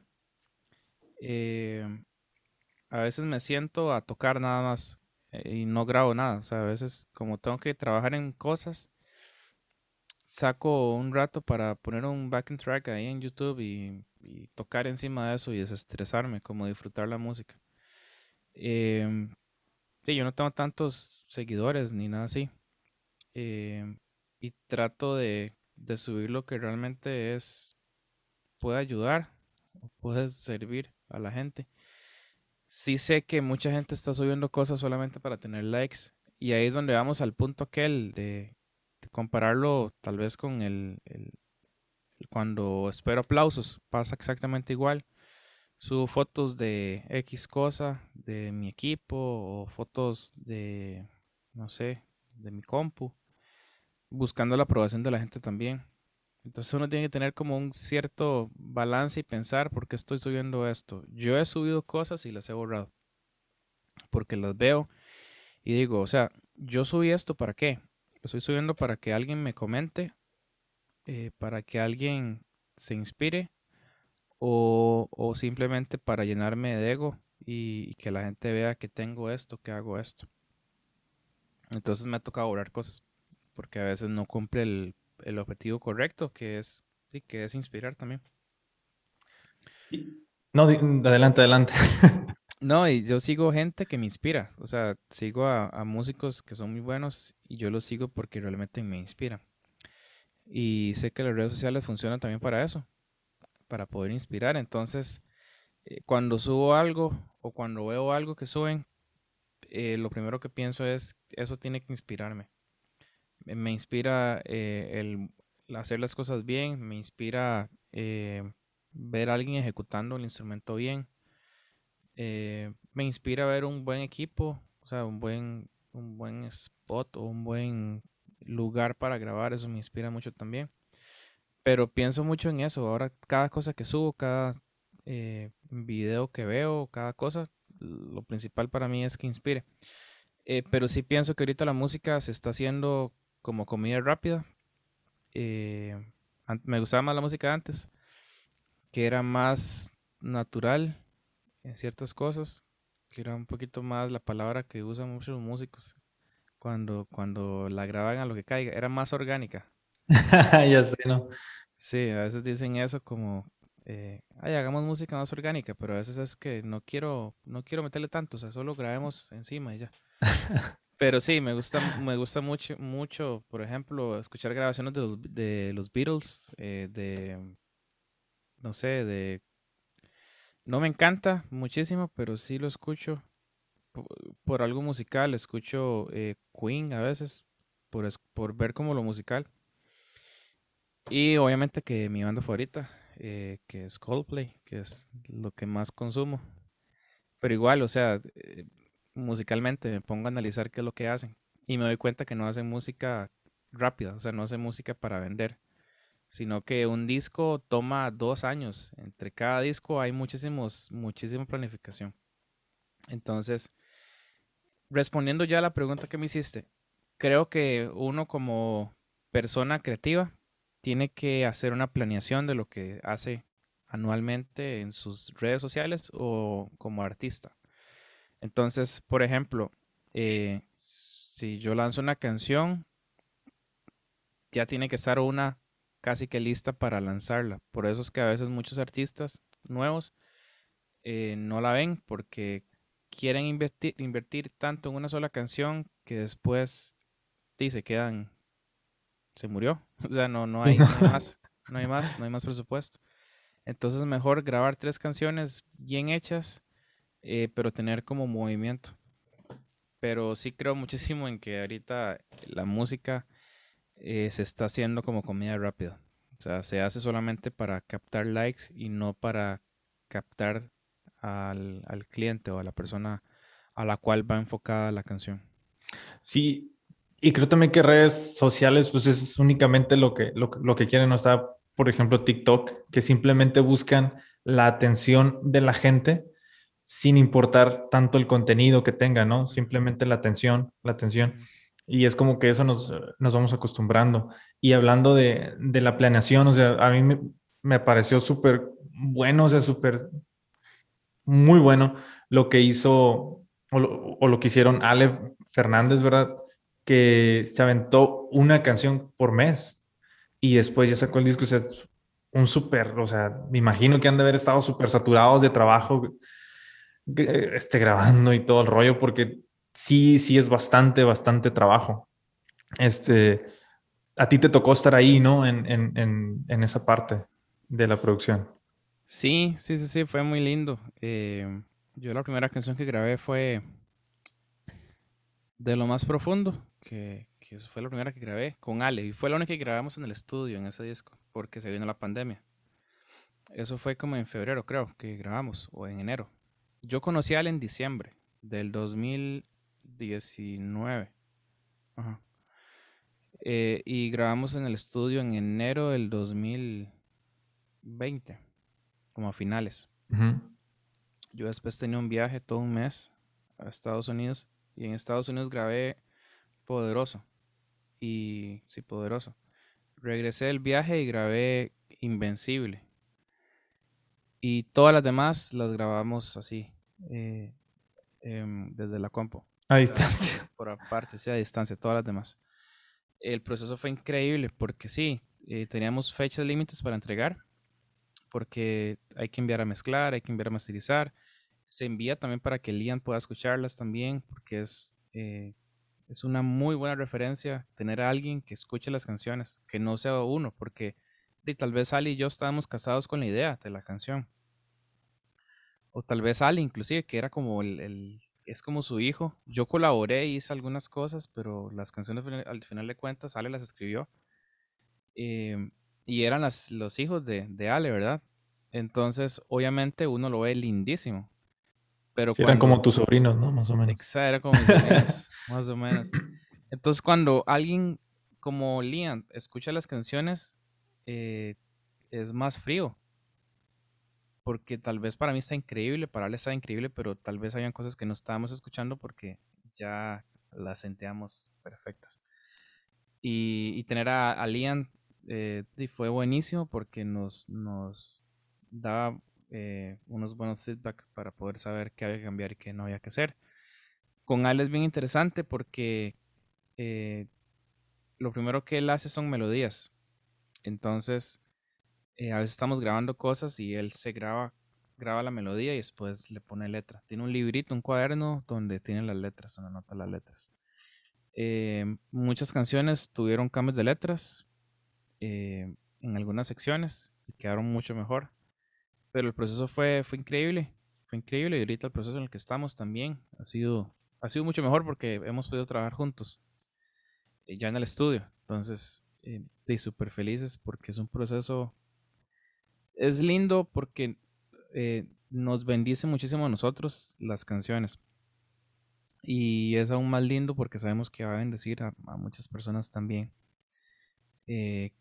eh, a veces me siento a tocar nada más eh, y no grabo nada. O sea, a veces como tengo que trabajar en cosas, saco un rato para poner un backing track ahí en YouTube y, tocar encima de eso y desestresarme, como disfrutar la música. Eh, yo no tengo tantos seguidores ni nada así. Em, y trato de, de subir lo que realmente es, puede ayudar o puede servir a la gente sí sé que mucha gente está subiendo cosas solamente para tener likes. Y ahí es donde vamos al punto aquel de, compararlo tal vez con el, cuando espero aplausos. Pasa exactamente igual. Subo fotos de X cosa, de mi equipo, o fotos de, no sé, de mi compu, buscando la aprobación de la gente también. Entonces uno tiene que tener como un cierto balance y pensar por qué estoy subiendo esto. Yo he subido cosas y las he borrado. Porque las veo y digo, o sea, yo subí esto para qué? Lo estoy subiendo para que alguien me comente, eh, para que alguien se inspire o, simplemente para llenarme de ego y, y, que la gente vea que tengo esto, que hago esto. Entonces me ha tocado borrar cosas porque a veces no cumple el el objetivo correcto, que es, sí, que es inspirar también. No, adelante, adelante. no, y yo sigo gente que me inspira, o sea, sigo a, músicos que son muy buenos y yo los sigo porque realmente me inspiran. Y sé que las redes sociales funcionan también para eso, para poder inspirar. Entonces, eh, cuando subo algo o cuando veo algo que suben, eh, lo primero que pienso es, eso tiene que inspirarme me inspira eh, el hacer las cosas bien, me inspira eh, ver a alguien ejecutando el instrumento bien, eh, me inspira ver un buen equipo, o sea, un buen, un buen spot o un buen lugar para grabar, eso me inspira mucho también. pero pienso mucho en eso. Ahora cada cosa que subo, cada video que veo, cada cosa, lo principal para mí es que inspire. Pero sí pienso que ahorita la música se está haciendo como comida rápida. Eh, me gustaba más la música antes, que era más natural en ciertas cosas, que era un poquito más la palabra que usan muchos músicos cuando, cuando la graban a lo que caiga, era más orgánica. ya sé, ¿no? Sí, a veces dicen eso como, eh, ay, hagamos música más orgánica, pero a veces es que no quiero, no quiero meterle tanto, o sea, solo grabemos encima y ya. Pero sí, me gusta, me gusta mucho, mucho, por ejemplo, escuchar grabaciones de los, de los Beatles, eh, de, no sé, de, no me encanta muchísimo, pero sí lo escucho por, algo musical, escucho eh, Queen a veces, por, por ver como lo musical. Y obviamente que mi banda favorita, eh, que es Coldplay, que es lo que más consumo. Pero igual, o sea, musicalmente me pongo a analizar qué es lo que hacen y me doy cuenta que no hacen música rápida, o sea, no hacen música para vender, sino que un disco toma dos años. Entre cada disco hay muchísimos, muchísima planificación. Entonces, respondiendo ya a la pregunta que me hiciste, creo que uno como persona creativa tiene que hacer una planeación de lo que hace anualmente en sus redes sociales o como artista. Entonces, por ejemplo, eh, si yo lanzo una canción, ya tiene que estar una casi que lista para lanzarla. Por eso es que a veces muchos artistas nuevos eh, no la ven porque quieren invertir, invertir tanto en una sola canción que después se quedan, se murió. O sea, no, no, hay, no hay más, no hay más, no hay más presupuesto. Entonces mejor grabar tres canciones bien hechas eh, pero tener como movimiento. Pero sí creo muchísimo en que ahorita la música eh, se está haciendo como comida rápida. O sea, se hace solamente para captar likes y no para captar al, al cliente o a la persona a la cual va enfocada la canción. Sí, y creo también que redes sociales, pues es únicamente lo que, lo, lo que quieren. O sea, por ejemplo, TikTok, que simplemente buscan la atención de la gente sin importar tanto el contenido que tenga, ¿no? Simplemente la atención, la atención. Y es como que eso nos, nos vamos acostumbrando. Y hablando de, de, la planeación, o sea, a mí me, me pareció súper bueno, o sea, súper, muy bueno lo que hizo o lo, o lo que hicieron Ale Fernández, ¿verdad? Que se aventó una canción por mes y después ya sacó el disco, o sea, un súper, o sea, me imagino que han de haber estado súper saturados de trabajo esté grabando y todo el rollo, porque sí, sí es bastante, bastante trabajo. Este, a ti te tocó estar ahí, ¿no? En, en, en, esa parte de la producción. Sí, sí, sí, sí, fue muy lindo. Eh, yo la primera canción que grabé fue De lo más profundo, que, que fue la primera que grabé con Ale, y fue la única que grabamos en el estudio en ese disco, porque se vino la pandemia. Eso fue como en febrero, creo, que grabamos, o en enero. Yo conocí a él en diciembre del 2019. Ajá. Eh, y grabamos en el estudio en enero del 2020, como a finales. Yo después tenía un viaje todo un mes a Estados Unidos y en Estados Unidos grabé Poderoso. Y sí, Poderoso. Regresé del viaje y grabé Invencible. Y todas las demás las grabamos así, eh, em, desde la compo. A distancia. por aparte, sí, a distancia, todas las demás. El proceso fue increíble porque sí, eh, teníamos fechas límites para entregar, porque hay que enviar a mezclar, hay que enviar a masterizar. Se envía también para que Lian pueda escucharlas también, porque es, eh, es una muy buena referencia tener a alguien que escuche las canciones, que no sea uno, porque tal vez Ali y yo estábamos casados con la idea de la canción, o tal vez Ale inclusive, que era como el, es como su hijo. Yo colaboré, hice algunas cosas, pero las canciones al final de cuentas Ale las escribió. Em, y eran las, los hijos de, de, Ale, ¿verdad? Entonces, obviamente uno lo ve lindísimo. Pero eran como tus sobrinos, ¿no? Más o menos. Exacto, era como mis sobrinos, más o menos. Entonces, cuando alguien como Liam escucha las canciones, eh, es más frío. Porque tal vez para mí está increíble, para él está increíble, pero tal vez hayan cosas que no estábamos escuchando porque ya las sentíamos perfectas. Y, tener a, a Liam eh, fue buenísimo porque nos, nos daba eh, unos buenos feedback para poder saber qué había que cambiar y qué no había que hacer. Con Ale es bien interesante porque eh, lo primero que él hace son melodías. Entonces, a veces estamos grabando cosas y él se graba, graba la melodía y después le pone letra. Tiene un librito, un cuaderno donde tiene las letras, donde anota las letras. muchas canciones tuvieron cambios de letras, eh, en algunas secciones y quedaron mucho mejor. Pero el proceso fue, fue increíble, fue increíble y ahorita el proceso en el que estamos también ha sido, ha sido mucho mejor porque hemos podido trabajar juntos eh, ya en el estudio. Entonces, eh, estoy súper felices porque es un proceso, es lindo porque nos bendice muchísimo a nosotros las canciones. Y es aún más lindo porque sabemos que va a bendecir a, a muchas personas también. Eh,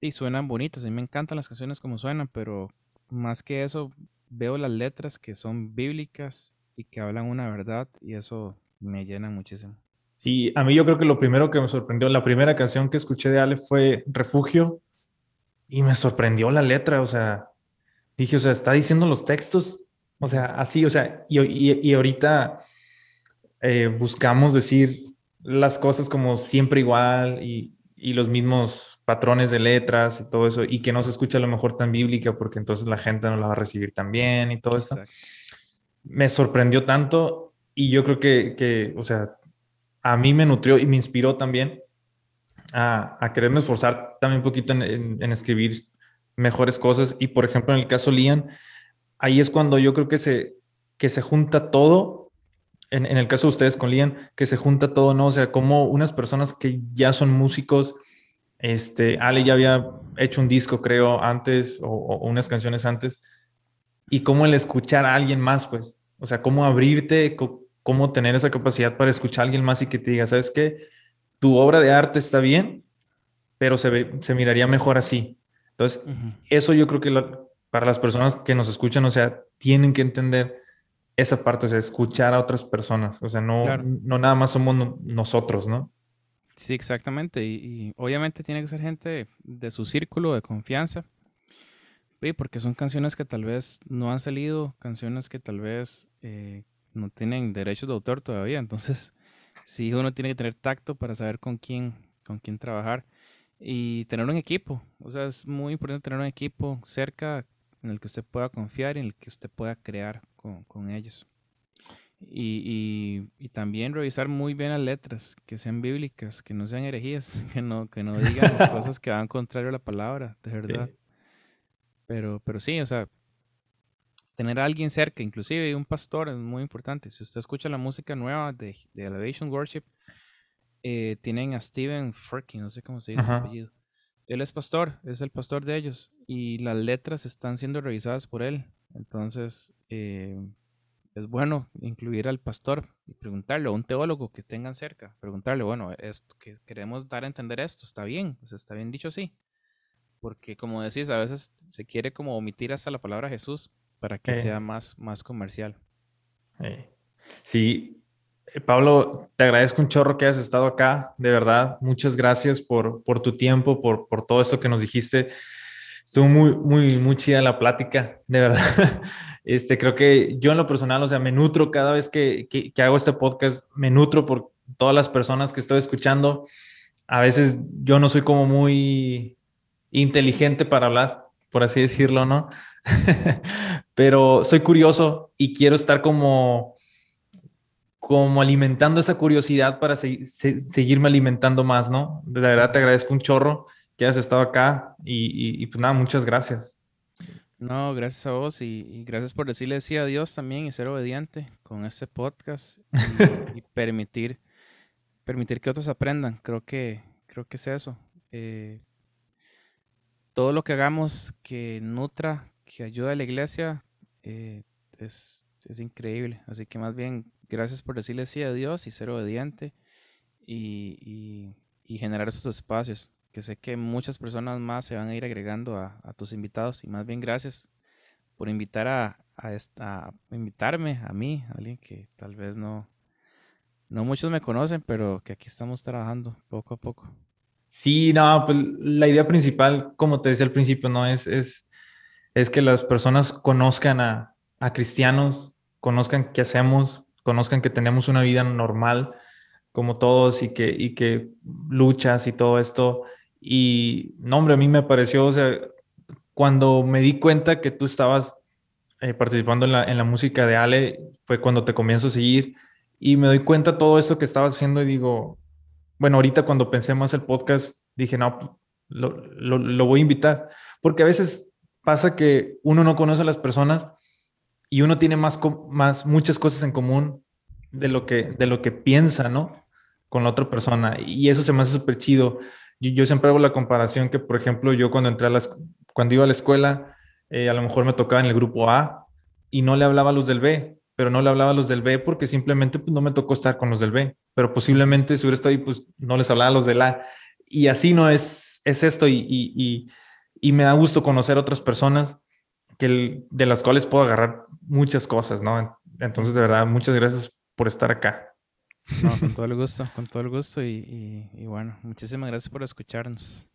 y suenan bonitas, a mí me encantan las canciones como suenan, pero más que eso, veo las letras que son bíblicas y que hablan una verdad y eso me llena muchísimo. Sí, a mí yo creo que lo primero que me sorprendió, la primera canción que escuché de Ale fue Refugio y me sorprendió la letra, o sea, dije, o sea, está diciendo los textos, o sea, así, o sea, y, y, ahorita eh, buscamos decir las cosas como siempre igual y, y los mismos patrones de letras y todo eso, y que no se escucha a lo mejor tan bíblica porque entonces la gente no la va a recibir tan bien y todo eso. Me sorprendió tanto y yo creo que, que, o sea, a mí me nutrió y me inspiró también a, a quererme esforzar también un poquito en, en, escribir mejores cosas. Y por ejemplo, en el caso Lian, ahí es cuando yo creo que se, que se junta todo en, el caso de ustedes con Lian, que se junta todo, ¿no? O sea, como unas personas que ya son músicos, este, Ale ya había hecho un disco, creo, antes, o, unas canciones antes, y cómo el escuchar a alguien más, pues, o sea, cómo abrirte, cómo tener esa capacidad para escuchar a alguien más y que te diga, ¿sabes qué? Tu obra de arte está bien, pero se, se miraría mejor así. Entonces, eso yo creo que para las personas que nos escuchan, o sea, tienen que entender esa parte, o sea, escuchar a otras personas, o sea, no, no nada más somos nosotros, ¿no? Sí, exactamente, y, obviamente tiene que ser gente de su círculo de confianza, sí, porque son canciones que tal vez no han salido, canciones que tal vez eh, no tienen derechos de autor todavía, entonces sí uno tiene que tener tacto para saber con quién, con quién trabajar y tener un equipo, o sea, es muy importante tener un equipo cerca en el que usted pueda confiar y en el que usted pueda crear con, ellos. Y, y, también revisar muy bien las letras, que sean bíblicas, que no sean herejías, que no, que no digan cosas que van contrario a la palabra, de verdad. Pero, pero sí, o sea, tener a alguien cerca, inclusive un pastor, es muy importante. Si usted escucha la música nueva de, de Elevation Worship, eh, tienen a Steven Furkin, no sé cómo se dice el apellido. Él es pastor, es el pastor de ellos, y las letras están siendo revisadas por él. Entonces, eh, es bueno incluir al pastor y preguntarle, a un teólogo que tengan cerca, preguntarle, bueno, esto, que queremos dar a entender esto, ¿está bien? Pues está bien dicho así. Porque como decís, a veces se quiere como omitir hasta la palabra Jesús para que sea más, más comercial. Sí, eh, Pablo, te agradezco un chorro que hayas estado acá, de verdad. Muchas gracias por, por tu tiempo, por, por todo esto que nos dijiste. Estuvo muy, muy, muy chida la plática, de verdad. Este, creo que yo en lo personal, o sea, me nutro cada vez que, que, hago este podcast, me nutro por todas las personas que estoy escuchando. A veces yo no soy como muy inteligente para hablar, por así decirlo, ¿no? Pero soy curioso y quiero estar como, como alimentando esa curiosidad para seguirme alimentando más, ¿no? De verdad te agradezco un chorro que hayas estado acá y, pues nada, muchas gracias. No, gracias a vos y, gracias por decirle sí a Dios también y ser obediente con este podcast y, permitir, permitir que otros aprendan. Creo que, creo que es eso. Eh, todo lo que hagamos que nutra, que ayude a la iglesia, eh, es, es, increíble. Así que más bien, gracias por decirle sí a Dios y ser obediente y, y generar esos espacios porque sé que muchas personas más se van a ir agregando a, tus invitados y más bien gracias por invitar a, a, esta, invitarme a mí, alguien que tal vez no, no muchos me conocen, pero que aquí estamos trabajando poco a poco. Sí, no, pues la idea principal, como te decía al principio, no es, es, es que las personas conozcan a, a cristianos, conozcan qué hacemos, conozcan que tenemos una vida normal como todos y que, y que luchas y todo esto. Y no, hombre, a mí me pareció, o sea, cuando me di cuenta que tú estabas eh, participando en la, en la, música de Ale, fue cuando te comienzo a seguir y me doy cuenta todo esto que estabas haciendo y digo, bueno, ahorita cuando pensé más el podcast, dije, no, lo, lo, lo voy a invitar, porque a veces pasa que uno no conoce a las personas y uno tiene más, más muchas cosas en común de lo que, de lo que piensa, ¿no? Con la otra persona. Y eso se me hace súper chido. Yo, yo, siempre hago la comparación que, por ejemplo, yo cuando entré a las, cuando iba a la escuela, eh, a lo mejor me tocaba en el grupo A y no le hablaba a los del B, pero no le hablaba a los del B porque simplemente pues, no me tocó estar con los del B, pero posiblemente si hubiera estado ahí, pues no les hablaba a los del A. Y así no es, es esto y, y, y, me da gusto conocer otras personas que de las cuales puedo agarrar muchas cosas, ¿no? Entonces, de verdad, muchas gracias por estar acá. No, con todo el gusto, con todo el gusto y, bueno, muchísimas gracias por escucharnos.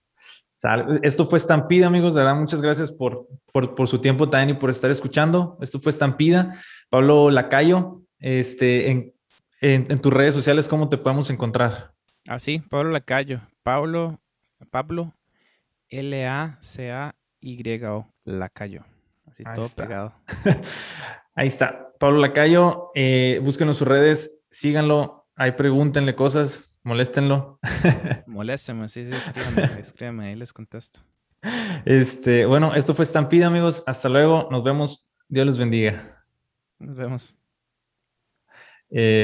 Esto fue Estampida, amigos. De verdad, muchas gracias por, por, su tiempo también y por estar escuchando. Esto fue Estampida. Pablo Lacayo, este, en, en, tus redes sociales, ¿cómo te podemos encontrar? Así, ah, Pablo Lacayo. Pablo, Pablo, L-A-C-A-Y-O, Lacayo. Así todo pegado. Ahí está. Pablo Lacayo, eh, búsquenos sus redes, síganlo, ahí pregúntenle cosas, moléstenlo. Moléstenme, sí, sí, escríbanme, escríbanme, ahí les contesto. Este, bueno, esto fue Estampida, amigos. Hasta luego, nos vemos. Dios los bendiga. Nos vemos. Eh,